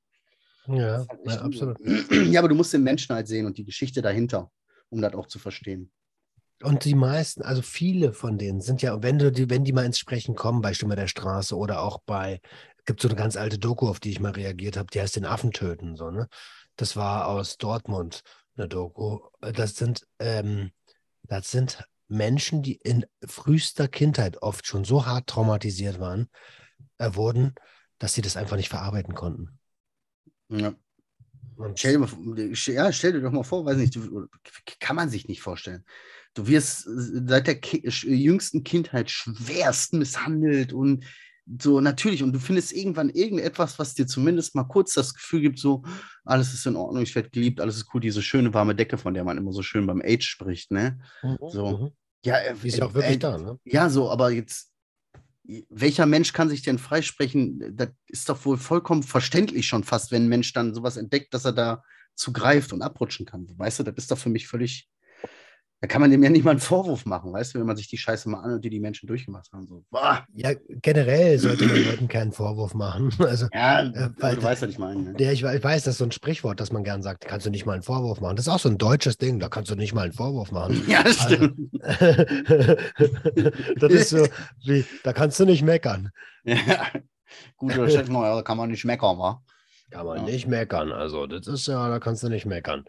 Ja, halt ja, absolut. Ja, aber du musst den Menschen halt sehen und die Geschichte dahinter, um das auch zu verstehen. Und die meisten, also viele von denen sind ja, wenn du die, wenn die mal ins Sprechen kommen bei Stimme der Straße oder auch bei, es gibt so eine ganz alte Doku, auf die ich mal reagiert habe, die heißt den Affen töten, so, ne? Das war aus Dortmund, eine Doku. Das sind, ähm, das sind Menschen, die in frühester Kindheit oft schon so hart traumatisiert waren, äh, wurden, dass sie das einfach nicht verarbeiten konnten. Ja. Stell dir, mal, ja, stell dir doch mal vor, weiß nicht, du, kann man sich nicht vorstellen. Du wirst äh, seit der Ki jüngsten Kindheit schwerst misshandelt und so natürlich, und du findest irgendwann irgendetwas, was dir zumindest mal kurz das Gefühl gibt, so, alles ist in Ordnung, ich werde geliebt, alles ist cool, diese schöne warme Decke, von der man immer so schön beim Age spricht, ne? Mhm, So. Ja, äh, ist ja auch äh, wirklich äh, da, ne? Ja, so, aber jetzt, welcher Mensch kann sich denn freisprechen? Das ist doch wohl vollkommen verständlich schon fast, wenn ein Mensch dann sowas entdeckt, dass er da zugreift und abrutschen kann. Weißt du, das ist doch für mich völlig. Da kann man dem ja nicht mal einen Vorwurf machen, weißt du, wenn man sich die Scheiße mal an und die die Menschen durchgemacht haben. So, boah, Ja, generell sollte man Leuten keinen Vorwurf machen. Also, ja, Äh, weil- du weißt, was ich meine. Ne? der, ich, ich weiß, das ist so ein Sprichwort, das man gern sagt, kannst du nicht mal einen Vorwurf machen. Das ist auch so ein deutsches Ding, da kannst du nicht mal einen Vorwurf machen. Ja, das stimmt. das ist so, wie, da kannst du nicht meckern. Ja. Gut ja, da kann man nicht meckern, wa? Kann man Ja. nicht meckern. Also, das ist ja, da kannst du nicht meckern.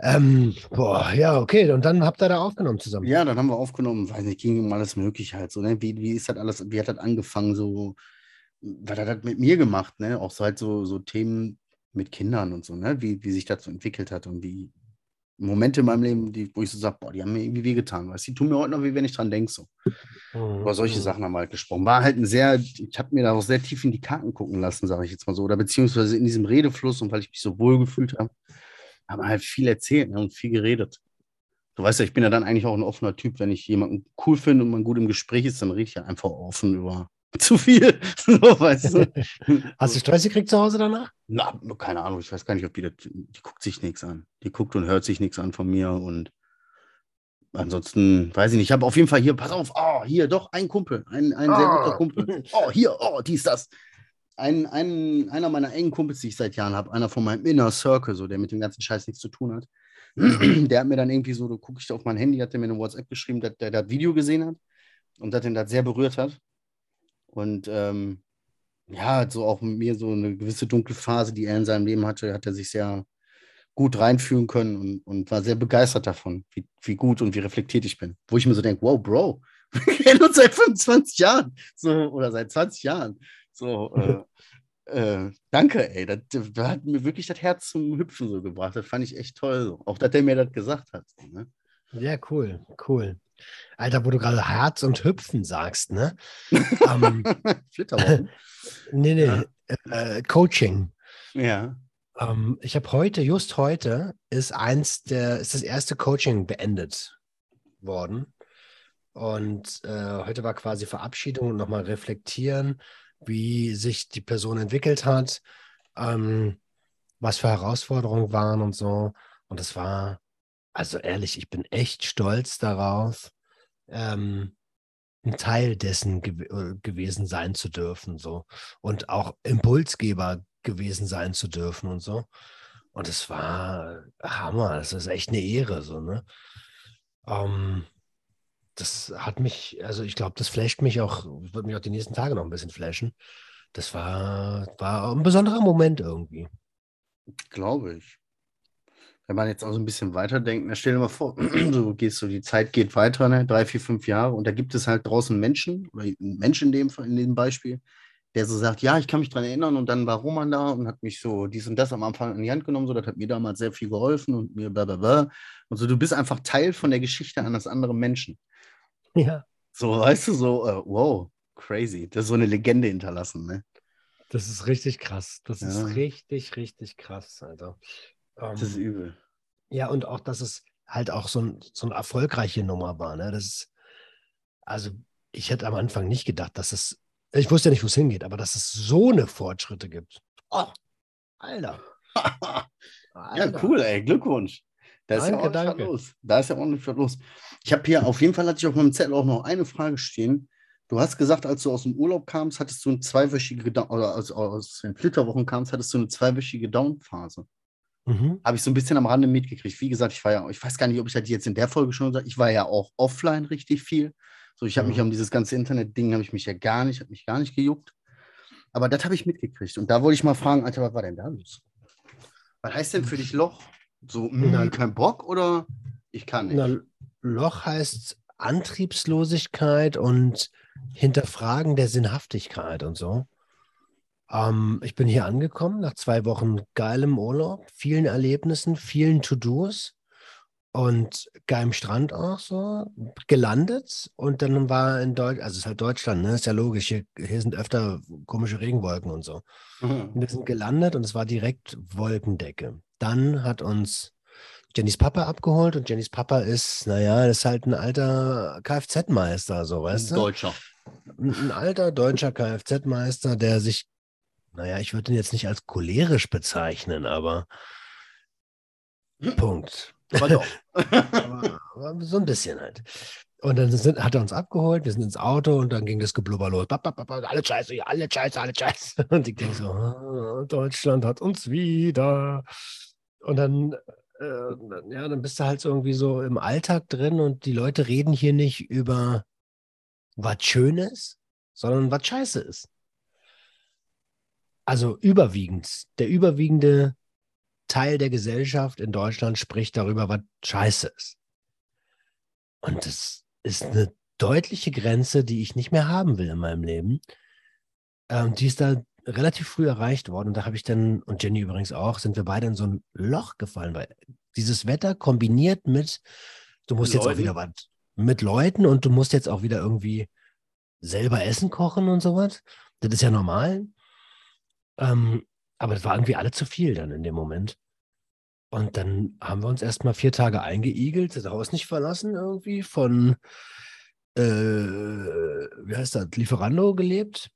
Ähm, boah, ja, okay. Und dann habt ihr da aufgenommen zusammen. Ja, dann haben wir aufgenommen, weiß nicht, ging um alles Mögliche halt so, ne? Wie, wie ist das alles, wie hat das angefangen, so, was hat das mit mir gemacht, ne? Auch so halt so, so Themen mit Kindern und so, ne? Wie, wie sich das so entwickelt hat und wie Momente in meinem Leben, die, wo ich so sage, boah, die haben mir irgendwie wehgetan, weißt du, die tun mir heute noch weh, wenn ich dran denke, so. Mhm. Über solche Sachen haben wir halt gesprochen. War halt ein sehr, ich habe mir da auch sehr tief in die Karten gucken lassen, sage ich jetzt mal so, oder beziehungsweise in diesem Redefluss und weil ich mich so wohl gefühlt habe, haben halt viel erzählt ne, und viel geredet. Du weißt ja, ich bin ja dann eigentlich auch ein offener Typ. Wenn ich jemanden cool finde und man gut im Gespräch ist, dann rede ich ja einfach offen über zu viel. so, weißt du? Hast du Stress gekriegt zu Hause danach? Na, keine Ahnung, ich weiß gar nicht, ob die das, die guckt sich nichts an. Die guckt und hört sich nichts an von mir und ansonsten weiß ich nicht. Ich habe auf jeden Fall hier, pass auf, oh, hier doch ein Kumpel, ein, ein sehr Ah. guter Kumpel. Oh, hier, oh, dies, das. Ein, ein, einer meiner engen Kumpels, die ich seit Jahren habe, einer von meinem Inner Circle, so, der mit dem ganzen Scheiß nichts zu tun hat, der hat mir dann irgendwie so, da gucke ich auf mein Handy, hat der mir eine WhatsApp geschrieben, dass der das Video gesehen hat und dass ihn das sehr berührt hat. Und ähm, ja, so auch mit mir so eine gewisse dunkle Phase, die er in seinem Leben hatte, hat er sich sehr gut reinfühlen können und, und war sehr begeistert davon, wie, wie gut und wie reflektiert ich bin. Wo ich mir so denke, wow, Bro, wir kennen uns seit 25 Jahren so, oder seit 20 Jahren. So, äh, äh, danke, ey. Das, das hat mir wirklich das Herz zum Hüpfen so gebracht. Das fand ich echt toll. Auch, dass der mir das gesagt hat. So, ne? Ja, cool, cool. Alter, wo du gerade Herz und Hüpfen sagst, ne? ähm, Flitterwochen. nee, nee, Ja. äh, Coaching. ja. Ähm, ich habe heute, just heute, ist eins der, ist das erste Coaching beendet worden. Und äh, heute war quasi Verabschiedung und nochmal reflektieren, wie sich die Person entwickelt hat, ähm, was für Herausforderungen waren und so. Und es war, also ehrlich, ich bin echt stolz darauf, ähm, ein Teil dessen gew äh, gewesen sein zu dürfen, so. Und auch Impulsgeber gewesen sein zu dürfen und so. Und es war Hammer, das ist echt eine Ehre, so, ne? Ähm, das hat mich, also ich glaube, das flasht mich auch, wird mich auch die nächsten Tage noch ein bisschen flashen. Das war, war ein besonderer Moment irgendwie. Glaube ich. Wenn man jetzt auch so ein bisschen weiterdenkt, na, stell dir mal vor, du gehst so, die Zeit geht weiter, ne? drei, vier, fünf Jahre, und da gibt es halt draußen Menschen, oder Menschen in dem, in dem Beispiel, der so sagt, ja, ich kann mich dran erinnern, und dann war Roman da und hat mich so dies und das am Anfang in die Hand genommen, so, das hat mir damals sehr viel geholfen und mir bla bla bla. Und so, du bist einfach Teil von der Geschichte eines anderen Menschen. Ja, So, weißt du, so, äh, wow, crazy. Das ist so eine Legende hinterlassen, ne? das ist richtig krass. Das Ja. ist richtig, richtig krass, Alter. Das ist Ähm, übel. Ja, und auch, dass es halt auch so, ein, so eine erfolgreiche Nummer war. Ne? Das ist, also ich hätte am Anfang nicht gedacht, dass es, ich wusste ja nicht, wo es hingeht, aber dass es so eine Fortschritte gibt. Oh, Alter. Ja, Alter. cool, ey, Glückwunsch. Da ist ja Danke, ordentlich was danke. los. Da ist ja ordentlich was los. Ich habe hier, auf jeden Fall hatte ich auf meinem Zettel auch noch eine Frage stehen. Du hast gesagt, als du aus dem Urlaub kamst, hattest du eine zweiwöchige, oder aus, aus den Flitterwochen kamst, hattest du eine zweiwöchige Down-Phase. Mhm. Habe ich so ein bisschen am Rande mitgekriegt. Wie gesagt, ich war ja, ich weiß gar nicht, ob ich das jetzt in der Folge schon gesagt ich war ja auch offline richtig viel. So, ich habe mich Mhm. um dieses ganze Internet-Ding, habe ich mich ja gar nicht, hat mich gar nicht gejuckt. Aber das habe ich mitgekriegt. Und da wollte ich mal fragen, Alter, was war denn da los? Was heißt denn für dich Loch? So, mh, kein Bock oder ich kann nicht? Na, Loch heißt Antriebslosigkeit und Hinterfragen der Sinnhaftigkeit und so. Ähm, ich bin hier angekommen nach zwei Wochen geilem Urlaub, vielen Erlebnissen, vielen To-Dos und geil am Strand auch so, gelandet und dann war in Deutschland, also es ist halt Deutschland, ne? Ist ja logisch, hier, hier sind öfter komische Regenwolken und so. Und wir sind gelandet und es war direkt Wolkendecke. Dann hat uns Jennys Papa abgeholt und Jennys Papa ist, naja, ist halt ein alter Kfz-Meister, so, weißt du? Deutscher. Ein, ein alter deutscher Kfz-Meister, der sich, naja, ich würde ihn jetzt nicht als cholerisch bezeichnen, aber Punkt. Aber doch. aber, aber so ein bisschen halt. Und dann sind, hat er uns abgeholt, wir sind ins Auto und dann ging das Geblubber los. Bap, bap, bap, Alle Scheiße, alle Scheiße, alle Scheiße. Und ich denke so, ah, Deutschland hat uns wieder. Und dann, äh, ja, dann bist du halt so irgendwie so im Alltag drin und die Leute reden hier nicht über was Schönes, sondern was Scheiße ist. Also überwiegend, der überwiegende Teil der Gesellschaft in Deutschland spricht darüber, was Scheiße ist. Und das ist eine deutliche Grenze, die ich nicht mehr haben will in meinem Leben. Ähm, die ist da relativ früh erreicht worden. Und da habe ich dann, und Jenny übrigens auch, sind wir beide in so ein Loch gefallen, weil dieses Wetter kombiniert mit, du musst jetzt auch wieder was mit Leuten und du musst jetzt auch wieder irgendwie selber Essen kochen und sowas. Das ist ja normal. Ähm, aber das war irgendwie alle zu viel dann in dem Moment. Und dann haben wir uns erstmal vier Tage eingeigelt, das Haus nicht verlassen irgendwie, von, äh, wie heißt das, Lieferando gelebt.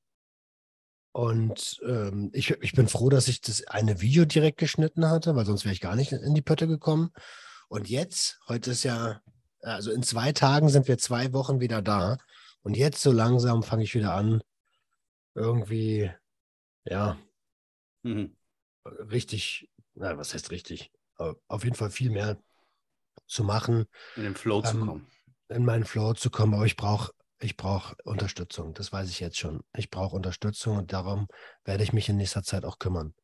Und ähm, ich, ich bin froh, dass ich das eine Video direkt geschnitten hatte, weil sonst wäre ich gar nicht in die Pötte gekommen. Und jetzt, heute ist ja, also in zwei Tagen sind wir zwei Wochen wieder da. Und jetzt so langsam fange ich wieder an, irgendwie, ja, Mhm. richtig, na, was heißt richtig? Auf jeden Fall viel mehr zu machen, In den Flow zu Ähm, kommen. in meinen Flow zu kommen. Aber ich brauche ich brauch Unterstützung. Das weiß ich jetzt schon. Ich brauche Unterstützung und darum werde ich mich in nächster Zeit auch kümmern.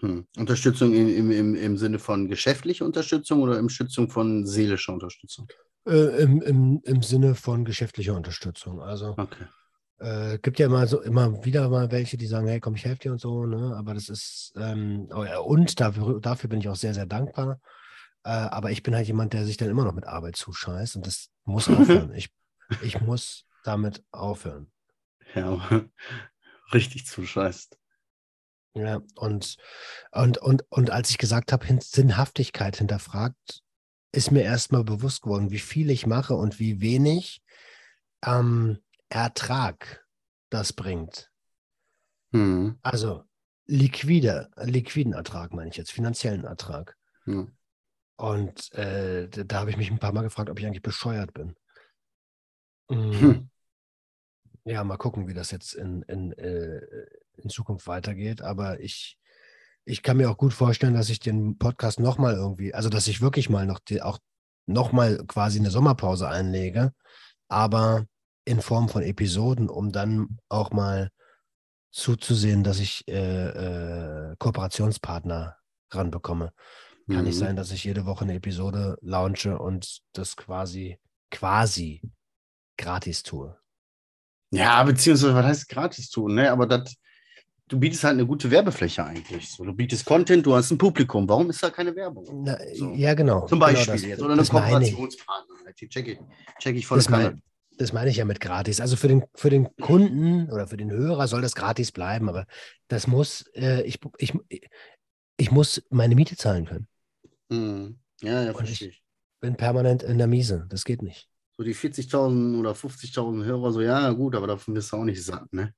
Hm. Unterstützung im, im, im, im Sinne von geschäftliche Unterstützung oder Unterstützung von seelischer Unterstützung? Äh, im, im, Im Sinne von geschäftlicher Unterstützung. Also Okay. Äh, gibt ja immer so immer wieder mal welche, die sagen, hey, komm, ich helfe dir und so, ne? Aber das ist, ähm, oh und dafür, dafür bin ich auch sehr, sehr dankbar. Äh, aber ich bin halt jemand, der sich dann immer noch mit Arbeit zuscheißt und das muss aufhören. ich, ich muss damit aufhören. Ja, richtig zuscheißt. Ja, und, und, und, und als ich gesagt habe, Sinnhaftigkeit hinterfragt, ist mir erstmal bewusst geworden, wie viel ich mache und wie wenig ähm, Ertrag das bringt. Hm. Also liquide, liquiden Ertrag meine ich jetzt, finanziellen Ertrag. Hm. Und äh, da, habe ich mich ein paar Mal gefragt, ob ich eigentlich bescheuert bin. Mm, Hm. Ja, mal gucken, wie das jetzt in, in, äh, in Zukunft weitergeht. Aber ich, ich kann mir auch gut vorstellen, dass ich den Podcast nochmal irgendwie, also dass ich wirklich mal noch die, auch nochmal quasi eine Sommerpause einlege, aber in Form von Episoden, um dann auch mal zuzusehen, dass ich äh, äh, Kooperationspartner ranbekomme. Kann nicht Mhm. sein, dass ich jede Woche eine Episode launche und das quasi, quasi gratis tue. Ja, beziehungsweise, was heißt gratis tun, ne? Aber das, du bietest halt eine gute Werbefläche eigentlich. So, du bietest Content, du hast ein Publikum. Warum ist da keine Werbung? Na, So. Ja, genau. Zum genau Beispiel das, jetzt. Oder eine. Kooperationspartner. Die check ich, check ich voll Das meine. Das meine ich ja mit gratis. Also für den, für den Kunden oder für den Hörer soll das gratis bleiben, aber das muss, äh, ich, ich, ich muss meine Miete zahlen können. Hm. Ja, ja, verstehe ich. Bin permanent in der Miese. Das geht nicht. So die 40.000 oder 50.000 Hörer, so, ja, gut, aber davon bist du auch nicht satt, ne?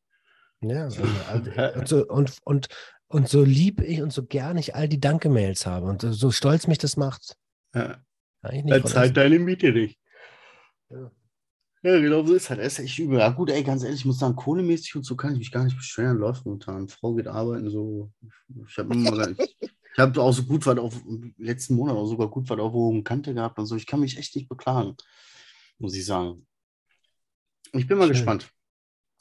Ja, also, also, und, so, und, und, und so lieb ich und so gern ich all die Danke-Mails habe und so stolz mich das macht. Ja. Dann zahlt deine Miete nicht. Ja. Ja, genau so ist halt. Das ist echt übel. Ja, gut, ey, ganz ehrlich, ich muss sagen, kohlemäßig und so kann ich mich gar nicht beschweren. Läuft momentan. Frau geht arbeiten, so. Ich habe mal, habe auch so gut was auf, letzten Monat auch sogar gut was auf oben Kante gehabt und so. Ich kann mich echt nicht beklagen, muss ich sagen. Ich bin mal Schön. gespannt.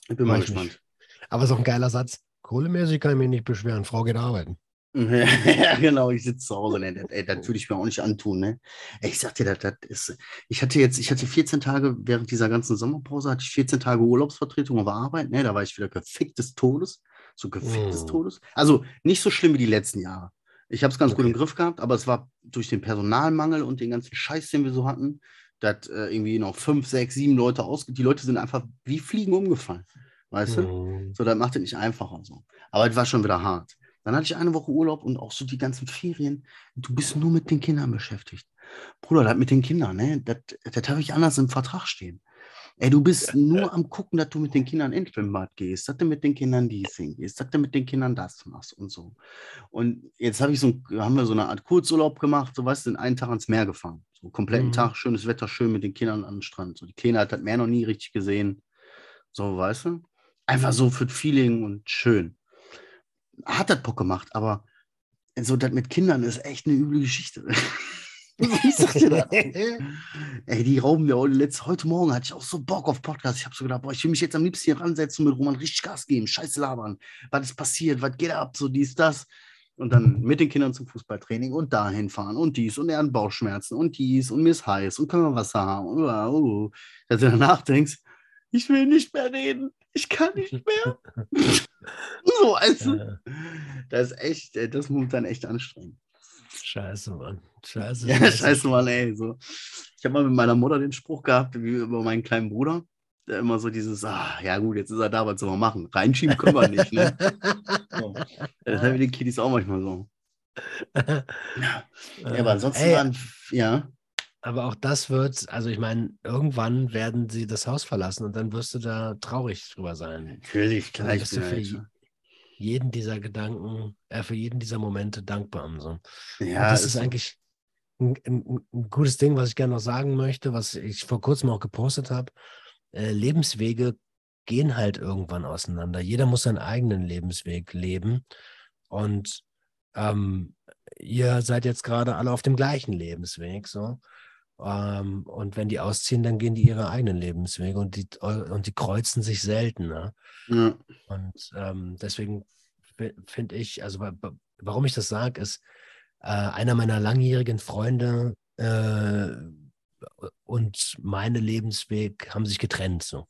Ich bin mal ich mich. gespannt. Aber so ein geiler Satz. Kohlemäßig kann ich mich nicht beschweren. Frau geht arbeiten. ja, genau, ich sitze zu Hause. Ne? Das, ey, das würde ich mir auch nicht antun. Ne? Ey, ich sag dir, das, das ist. Ich hatte jetzt, ich hatte 14 Tage während dieser ganzen Sommerpause, hatte ich 14 Tage Urlaubsvertretung auf Arbeit. Ne? Da war ich wieder gefickt des Todes. So gefickt des Mm. Todes. Also nicht so schlimm wie die letzten Jahre. Ich habe es ganz gut im Okay. Griff gehabt, aber es war durch den Personalmangel und den ganzen Scheiß, den wir so hatten, da hat äh, irgendwie noch fünf, sechs, sieben Leute ausge... Die Leute sind einfach wie Fliegen umgefallen. Weißt du? Mhm. So, das macht es nicht einfacher so. Aber es war schon wieder hart. Dann hatte ich eine Woche Urlaub und auch so die ganzen Ferien. Du bist nur mit den Kindern beschäftigt. Bruder, das mit den Kindern, ne? Das, das habe ich anders im Vertrag stehen. Ey, du bist nur am gucken, dass du mit den Kindern ins Schwimmbad gehst, dass du mit den Kindern dies hingehst, dass du mit den Kindern das machst und so. Und jetzt habe ich so, haben wir so eine Art Kurzurlaub gemacht, so weißt du, den einen Tag ans Meer gefahren. So kompletten Mhm. Tag, schönes Wetter, schön mit den Kindern an den Strand. So, die Kleine hat das Meer noch nie richtig gesehen. So, weißt du? Einfach so für das Feeling und schön. Hat das Bock gemacht, aber so das mit Kindern ist echt eine üble Geschichte. ich sag dir das. Ey, die rauben mir heute, letzt, heute Morgen hatte ich auch so Bock auf Podcast. Ich habe so gedacht, boah, ich will mich jetzt am liebsten hier ransetzen und mit Roman richtig Gas geben, Scheiße labern. Was ist passiert? Was geht ab? So dies, das. Und dann mit den Kindern zum Fußballtraining und dahin fahren und dies und er hat Bauchschmerzen und dies und mir ist heiß und können wir Wasser haben. Und, uh. Dass du danach denkst, ich will nicht mehr reden. Ich kann nicht mehr. So, also, Ja, das ist echt, äh, das ist momentan echt anstrengend. scheiße, Mann. Scheiße. Ja, scheiße mal, ey. So. Ich habe mal mit meiner Mutter den Spruch gehabt, wie über meinen kleinen Bruder. Der immer so dieses, ah, ja gut, jetzt ist er da, was soll man machen? Reinschieben können wir nicht, ne? So. Das haben wir den Kiddies auch manchmal so. Ja, aber ansonsten waren, ja. Aber auch das wird, also ich meine, irgendwann werden sie das Haus verlassen und dann wirst du da traurig drüber sein. Natürlich, klar, ich bist bin du für halt, je- jeden dieser Gedanken, äh, für jeden dieser Momente dankbar. Und so. Und ja, das ist eigentlich ein, ein, ein gutes Ding, was ich gerne noch sagen möchte, was ich vor kurzem auch gepostet habe. Äh, Lebenswege gehen halt irgendwann auseinander. Jeder muss seinen eigenen Lebensweg leben. Und ähm, ihr seid jetzt gerade alle auf dem gleichen Lebensweg. So. Ähm, und wenn die ausziehen, dann gehen die ihre eigenen Lebenswege und die, und die kreuzen sich selten. Ne? Ja, Und ähm, deswegen fi- finde ich, also wa- wa- warum ich das sage, ist, äh, einer meiner langjährigen Freunde äh, und meine Lebensweg haben sich getrennt. So.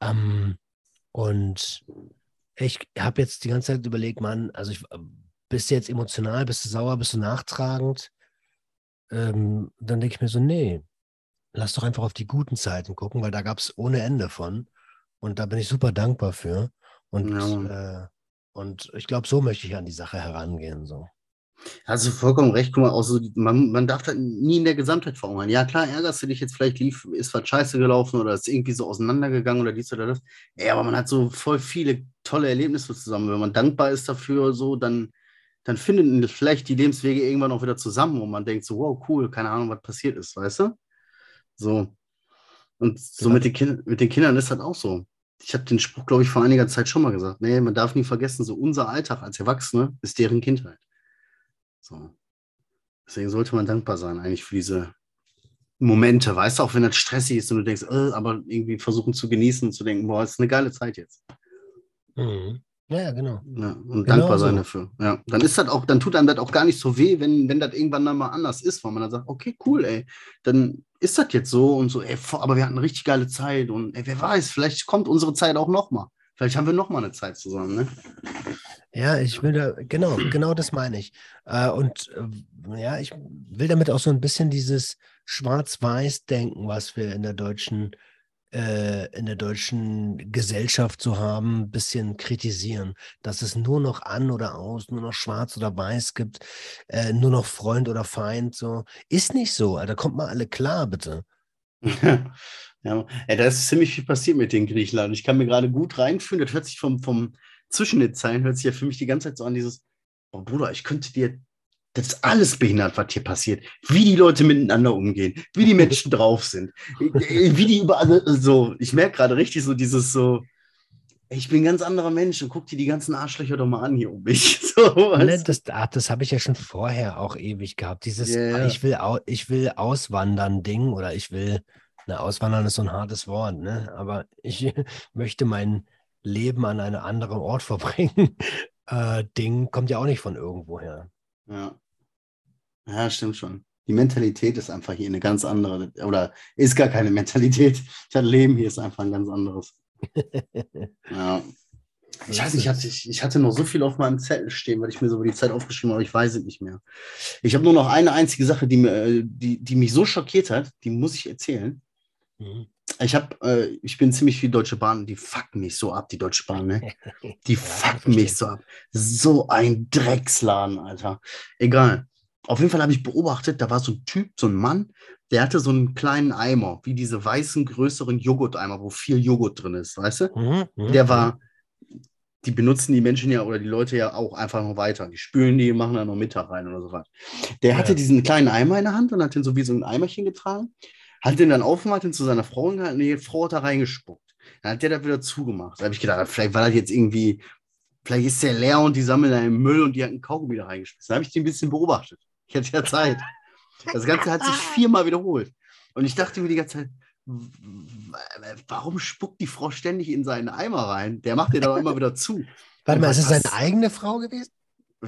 Ähm, und ich habe jetzt die ganze Zeit überlegt, Mann, also ich, bist du jetzt emotional, bist du sauer, bist du nachtragend? Ähm, dann denke ich mir so, nee, lass doch einfach auf die guten Zeiten gucken, weil da gab es ohne Ende von. Und da bin ich super dankbar für. Und, Ja, äh, und ich glaube, so möchte ich an die Sache herangehen. So. Hast du vollkommen recht. Guck mal, auch so, man, man darf das nie in der Gesamtheit verurteilen. Ja, klar, ärgerst du dich jetzt vielleicht, lief, ist was scheiße gelaufen oder ist irgendwie so auseinandergegangen oder dies oder das. Ey, aber man hat so voll viele tolle Erlebnisse zusammen. Wenn man dankbar ist dafür, so, dann, dann finden vielleicht die Lebenswege irgendwann auch wieder zusammen, wo man denkt, so, wow, cool, keine Ahnung, was passiert ist, weißt du? So. Und so Ja. mit den, kind, mit den Kindern ist das auch so. Ich habe den Spruch, glaube ich, vor einiger Zeit schon mal gesagt. Nee, man darf nie vergessen, so unser Alltag als Erwachsene ist deren Kindheit. So. Deswegen sollte man dankbar sein, eigentlich für diese Momente, weißt du, auch wenn das stressig ist und du denkst, äh, aber irgendwie versuchen zu genießen und zu denken, boah, ist eine geile Zeit jetzt. Mhm. Ja, ja, genau. Ja, und Genau dankbar sein so. dafür. Ja, dann ist das auch, dann tut einem das auch gar nicht so weh, wenn, wenn das irgendwann dann mal anders ist, weil man dann sagt, okay, cool, ey, dann ist das jetzt so und so, ey, aber wir hatten eine richtig geile Zeit und ey, wer weiß, vielleicht kommt unsere Zeit auch nochmal. Vielleicht haben wir nochmal eine Zeit zusammen, ne? Ja, ich will da, genau, genau das meine ich. Äh, und äh, ja, ich will damit auch so ein bisschen dieses Schwarz-Weiß-Denken, was wir in der deutschen, in der deutschen Gesellschaft so haben, ein bisschen kritisieren. Dass es nur noch an oder aus, nur noch schwarz oder weiß gibt, äh, nur noch Freund oder Feind. So. Ist nicht so, Alter. Kommt mal alle klar, bitte. ja, ey, da ist ziemlich viel passiert mit den Griechenland. Ich kann mir gerade gut reinfühlen. Das hört sich vom, vom zwischen den Zeilen, hört sich ja für mich die ganze Zeit so an, dieses, oh Bruder, ich könnte dir, das ist alles behindert, was hier passiert. Wie die Leute miteinander umgehen, wie die Menschen drauf sind, wie die überall so. Ich merke gerade richtig so dieses so, ich bin ein ganz anderer Mensch und guck dir die ganzen Arschlöcher doch mal an hier um mich. So, Ne, das ah, das habe ich ja schon vorher auch ewig gehabt. Dieses ah, ja. ich will, ich will auswandern Ding oder ich will, na, auswandern ist so ein hartes Wort, ne? Aber ich möchte mein Leben an einem anderen Ort verbringen. Äh, Ding kommt ja auch nicht von irgendwoher. Ja. Ja, stimmt schon. Die Mentalität ist einfach hier eine ganz andere, oder ist gar keine Mentalität. Das Leben hier ist einfach ein ganz anderes. Ja. Ich weiß nicht, ich hatte, ich hatte noch so viel auf meinem Zettel stehen, weil ich mir so über die Zeit aufgeschrieben habe, ich weiß es nicht mehr. Ich habe nur noch eine einzige Sache, die, mir, äh, die, die mich so schockiert hat, die muss ich erzählen. Mhm. Ich habe, äh, ich bin ziemlich viel Deutsche Bahn, die fucken mich so ab, die Deutsche Bahn, ne? Die Ja, fucken mich so ab. So ein Drecksladen, Alter. Egal. Auf jeden Fall habe ich beobachtet, da war so ein Typ, so ein Mann, der hatte so einen kleinen Eimer, wie diese weißen, größeren Joghurteimer, wo viel Joghurt drin ist, weißt du? Mhm, mhm, Der war, die benutzen die Menschen ja oder die Leute ja auch einfach noch weiter. Die spülen die, machen da noch Mittag rein oder so was. Der hatte Ja. diesen kleinen Eimer in der Hand und hat den so wie so ein Eimerchen getragen, hat den dann aufgemacht, den zu seiner Frau gehalten und die Frau hat da reingespuckt. Dann hat der da wieder zugemacht. Da habe ich gedacht, vielleicht war das jetzt irgendwie, vielleicht ist der leer und die sammeln da im Müll und die hat einen Kaugummi da reingeschmissen. Da habe ich die ein bisschen beobachtet. Ich hatte ja Zeit. Das Ganze hat sich viermal wiederholt. Und ich dachte mir die ganze Zeit, warum spuckt die Frau ständig in seinen Eimer rein? Der macht den doch immer wieder zu. Warte mal, ist es seine eigene Frau gewesen?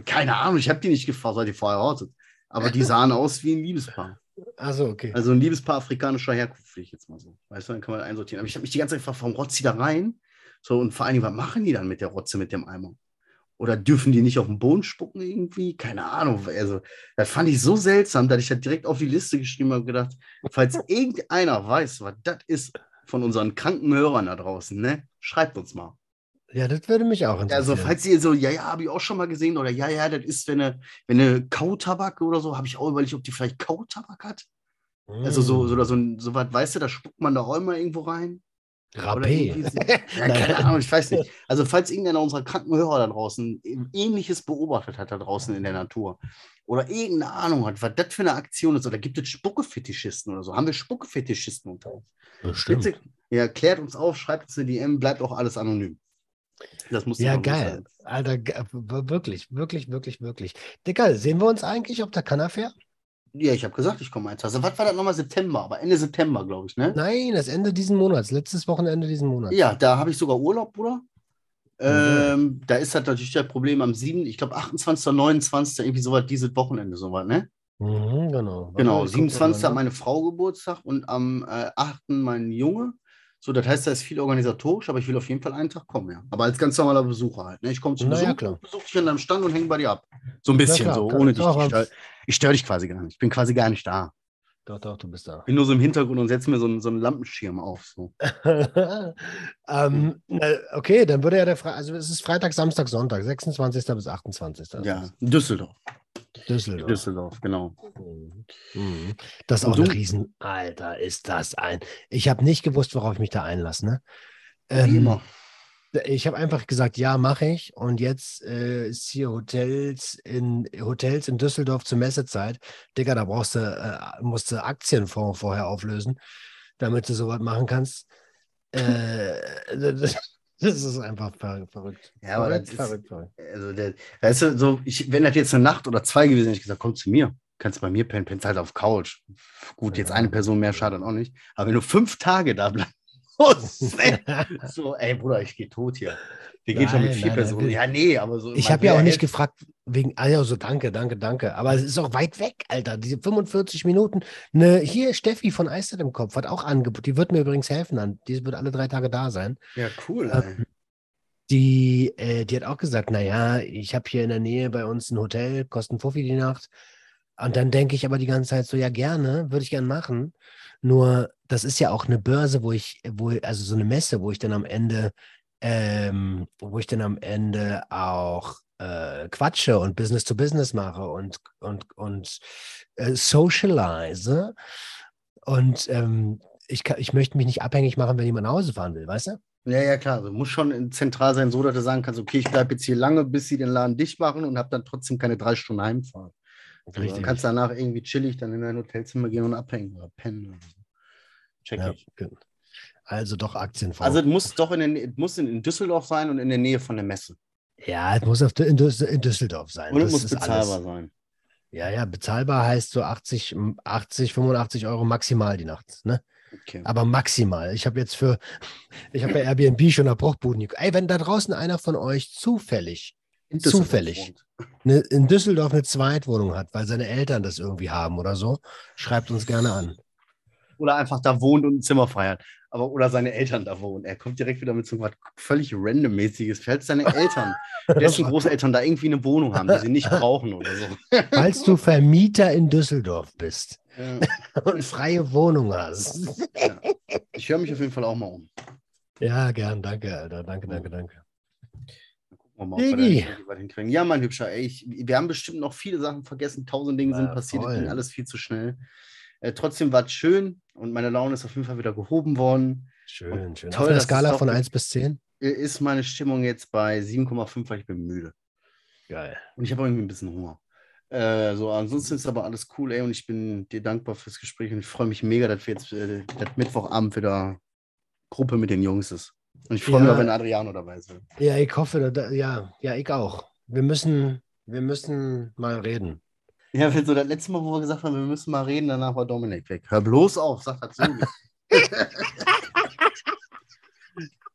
Keine Ahnung, ich habe die nicht gefragt, weil die verheiratet. Aber die sahen aus wie ein Liebespaar. Achso, okay. Also ein Liebespaar afrikanischer Herkunft, will ich jetzt mal so. Weißt du, dann kann man einsortieren. Aber ich habe mich die ganze Zeit gefragt, warum rotzt die da rein? So, und vor allen Dingen, was machen die dann mit der Rotze, mit dem Eimer? Oder dürfen die nicht auf den Boden spucken irgendwie? Keine Ahnung. Also, das fand ich so seltsam, dass ich das direkt auf die Liste geschrieben habe und gedacht, falls irgendeiner weiß, was das ist von unseren kranken Hörern da draußen, ne? Schreibt uns mal. Ja, das würde mich auch interessieren. Also, falls ihr so, ja, ja, habe ich auch schon mal gesehen, oder ja, ja, das ist, wenn eine, wenn eine Kautabak oder so, habe ich auch überlegt, ob die vielleicht Kautabak hat. Also, so, so, oder so, so was, weißt du, da spuckt man da auch immer irgendwo rein. Rapé. Ja, keine Ahnung, ich weiß nicht. Also, falls irgendeiner unserer kranken Hörer da draußen ähnliches beobachtet hat da draußen in der Natur oder irgendeine Ahnung hat, was das für eine Aktion ist, oder gibt es Spuckefetischisten oder so? Haben wir Spuckefetischisten unter uns? Bestimmt. Bitte, ja, klärt uns auf, schreibt uns eine DM, bleibt auch alles anonym. Das muss ich Ja, geil. Alter, wirklich, wirklich, wirklich, wirklich. Dicker, sehen wir uns eigentlich auf der Canafair? Ja, ich habe gesagt, ich komme eins. Also, was war das nochmal? September, aber Ende September, glaube ich, ne? Nein, das Ende diesen Monats, letztes Wochenende diesen Monats. Ja, da habe ich sogar Urlaub, Bruder. Ja. Ähm, da ist halt natürlich das Problem am 7., ich glaube 28., 29., irgendwie sowas, dieses Wochenende, sowas, ne? Mhm, genau. Genau, Warte, ich guck 27. mal hat meine Frau Geburtstag und am äh, 8. mein Junge. So, das heißt, da ist viel organisatorisch, aber ich will auf jeden Fall einen Tag kommen, ja. Aber als ganz normaler Besucher halt. Ne? Ich komme zum Na ja, Besuch, klar. besuche dich an deinem Stand und hänge bei dir ab. So ein bisschen, klar, so, ohne dich. doch, Ich störe ich stör dich quasi gar nicht. Ich bin quasi gar nicht da. Doch, doch, du bist da. Bin nur so im Hintergrund und setze mir so einen, so einen Lampenschirm auf. So. ähm, na, okay, dann würde ja der Freitag, also es ist Freitag, Samstag, Sonntag, 26. bis 28. Das Ja, Düsseldorf. Düsseldorf. Düsseldorf, genau. Mhm. Mhm. Das ist auch ein? Riesen. Alter, ist das ein. Ich habe nicht gewusst, worauf ich mich da einlasse. Ne? Wie Ähm, immer. Ich habe einfach gesagt, ja, mache ich. Und jetzt äh, ist hier Hotels in Hotels in Düsseldorf zur Messezeit. Digga, da brauchst du, äh, musst du Aktienfonds vorher auflösen, damit du sowas machen kannst. Äh, das, das ist einfach ver verrückt. Ja, aber verrückt, das ist- verrückt. Also, der, weißt du, so, ich, wenn das jetzt eine Nacht oder zwei gewesen wäre, hätte ich gesagt, komm zu mir. Kannst bei mir pennen, pennst halt auf Couch. Gut, jetzt eine Person mehr schadet auch nicht. Aber wenn du fünf Tage da bleibst, ey, so, ey, Bruder, ich gehe tot hier. Wir gehen schon mit vier nein, Personen. nein. Ja, nee, aber so. Ich habe ja auch nicht gefragt, wegen, also danke, danke, danke. Aber es ist auch weit weg, Alter. Diese 45 Minuten. Ne, hier Steffi von Eistet im Kopf hat auch Angebot. Die wird mir übrigens helfen. Dann. Die wird alle drei Tage da sein. Ja, cool. Ähm. Die, äh, die hat auch gesagt, naja, ich habe hier in der Nähe bei uns ein Hotel, kosten Fuffi die Nacht. Und dann denke ich aber die ganze Zeit so, ja, gerne, würde ich gern machen. Nur, das ist ja auch eine Börse, wo ich, wo, also so eine Messe, wo ich dann am Ende, ähm, wo ich dann am Ende auch äh, quatsche und Business to Business mache und, und, und äh, socialize. Und ähm, ich, ich möchte mich nicht abhängig machen, wenn jemand nach Hause fahren will, weißt du? Ja, ja, klar. Also muss schon zentral sein, so dass du sagen kannst, okay, ich bleibe jetzt hier lange, bis sie den Laden dicht machen und habe dann trotzdem keine drei Stunden Heimfahrt. Also, Richtig. Dann kannst du danach irgendwie chillig dann in dein Hotelzimmer gehen und abhängen oder pennen. Oder so. Check Ja, ich. ge- also doch Aktienfonds. Also es muss doch in, den, muss in, Düsseldorf sein und in der Nähe von der Messe. ja, es muss in, Düs in Düsseldorf sein. Und es muss bezahlbar alles. sein. Ja, ja, bezahlbar heißt so 80, 80, 85 Euro maximal die Nacht. Ne? Okay. Aber maximal. Ich habe jetzt für, ich habe bei Airbnb schon nach Bruchbuden geguckt. Ey, wenn da draußen einer von euch zufällig zufällig. wohnt. ne, in Düsseldorf eine Zweitwohnung hat, weil seine Eltern das irgendwie haben oder so, schreibt uns gerne an. Oder einfach da wohnt und ein Zimmer frei hat. aber oder seine Eltern da wohnen. Er kommt direkt wieder mit so was völlig randommäßiges. Falls seine Eltern, dessen Großeltern da irgendwie eine Wohnung haben, die sie nicht brauchen oder so. Falls du Vermieter in Düsseldorf bist Ja, und freie Wohnung hast. ja. Ich höre mich auf jeden Fall auch mal um. Ja, gern, danke, Alter. Danke, danke, danke. Mal, was hinkriegen. Ja, mein Hübscher, ey, ich, wir haben bestimmt noch viele Sachen vergessen. Tausend Dinge sind Ja, passiert, es voll. ging alles viel zu schnell. Äh, trotzdem war es schön und meine Laune ist auf jeden Fall wieder gehoben worden. Schön, schön. toll, Auf es Skala von mit- 1 bis 10? Äh, Ist meine Stimmung jetzt bei 7,5, weil ich bin müde. Geil. Und ich habe irgendwie ein bisschen Hunger. Äh, so, ansonsten ist aber alles cool, ey, und ich bin dir dankbar fürs Gespräch und ich freue mich mega, dass wir jetzt äh, Mittwochabend wieder Gruppe mit den Jungs ist. Und ich freue mich Ja. auch, wenn Adriano dabei ist. Ja, ich hoffe, da, ja, ja, ich auch. Wir müssen, wir müssen mal reden. Ja, so das letzte Mal, wo wir gesagt haben, wir müssen mal reden, danach war Dominik weg. Hör bloß auf, so nicht.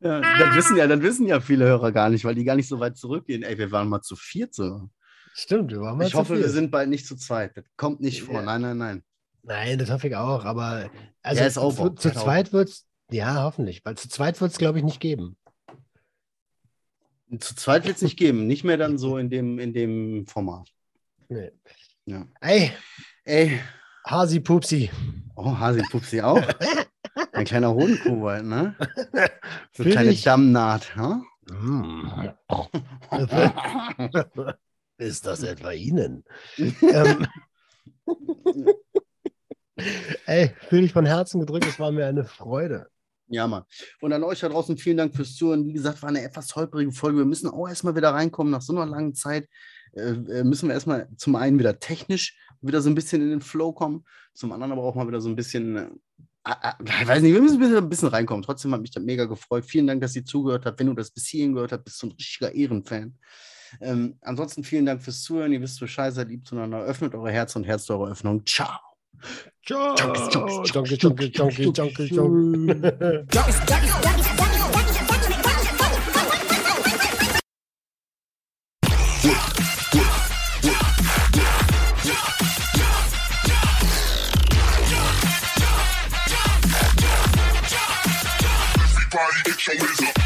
ja, das wissen ja, das wissen ja viele Hörer gar nicht, weil die gar nicht so weit zurückgehen. Ey, wir waren mal zu viert so. Stimmt, wir waren mal Ich hoffe, wir viert. sind bald nicht zu zweit. Das kommt nicht vor. Ja. Nein, nein, nein. Nein, das hoffe ich auch, aber also Ja, zu, zu zweit wird es, ja, hoffentlich, weil zu zweit wird es, glaube ich, nicht geben. Zu zweit wird es nicht geben. Nicht mehr dann so in dem, in dem Format. Nee. Ja. Ey, Ey, Hasi Pupsi. oh, Hasi Pupsi auch. Ein kleiner Hodenkuhwald, ne? So Fühl kleine Dammnaht, ha? Mm. Ist das etwa Ihnen? ähm, ey, fühle dich von Herzen gedrückt, es war mir eine Freude. Ja, Mann. Und an euch da draußen vielen Dank fürs Zuhören. Wie gesagt, war eine etwas holprige Folge. Wir müssen auch erstmal wieder reinkommen. Nach so einer langen Zeit äh, äh, müssen wir erstmal zum einen wieder technisch wieder so ein bisschen in den Flow kommen. Zum anderen aber auch mal wieder so ein bisschen, äh, ich weiß nicht, wir müssen ein bisschen reinkommen. Trotzdem hat mich das mega gefreut. Vielen Dank, dass ihr zugehört habt. Wenn du das bis hierhin gehört hast, bist du ein richtiger Ehrenfan. Ähm, ansonsten vielen Dank fürs Zuhören. Ihr wisst Bescheid, seid lieb zueinander. Öffnet eure Herzen und Herz eure Öffnung. Ciao. Chunks, chunks, chunks, chunks, chunks, chunks, chunks. Everybody get your hands up.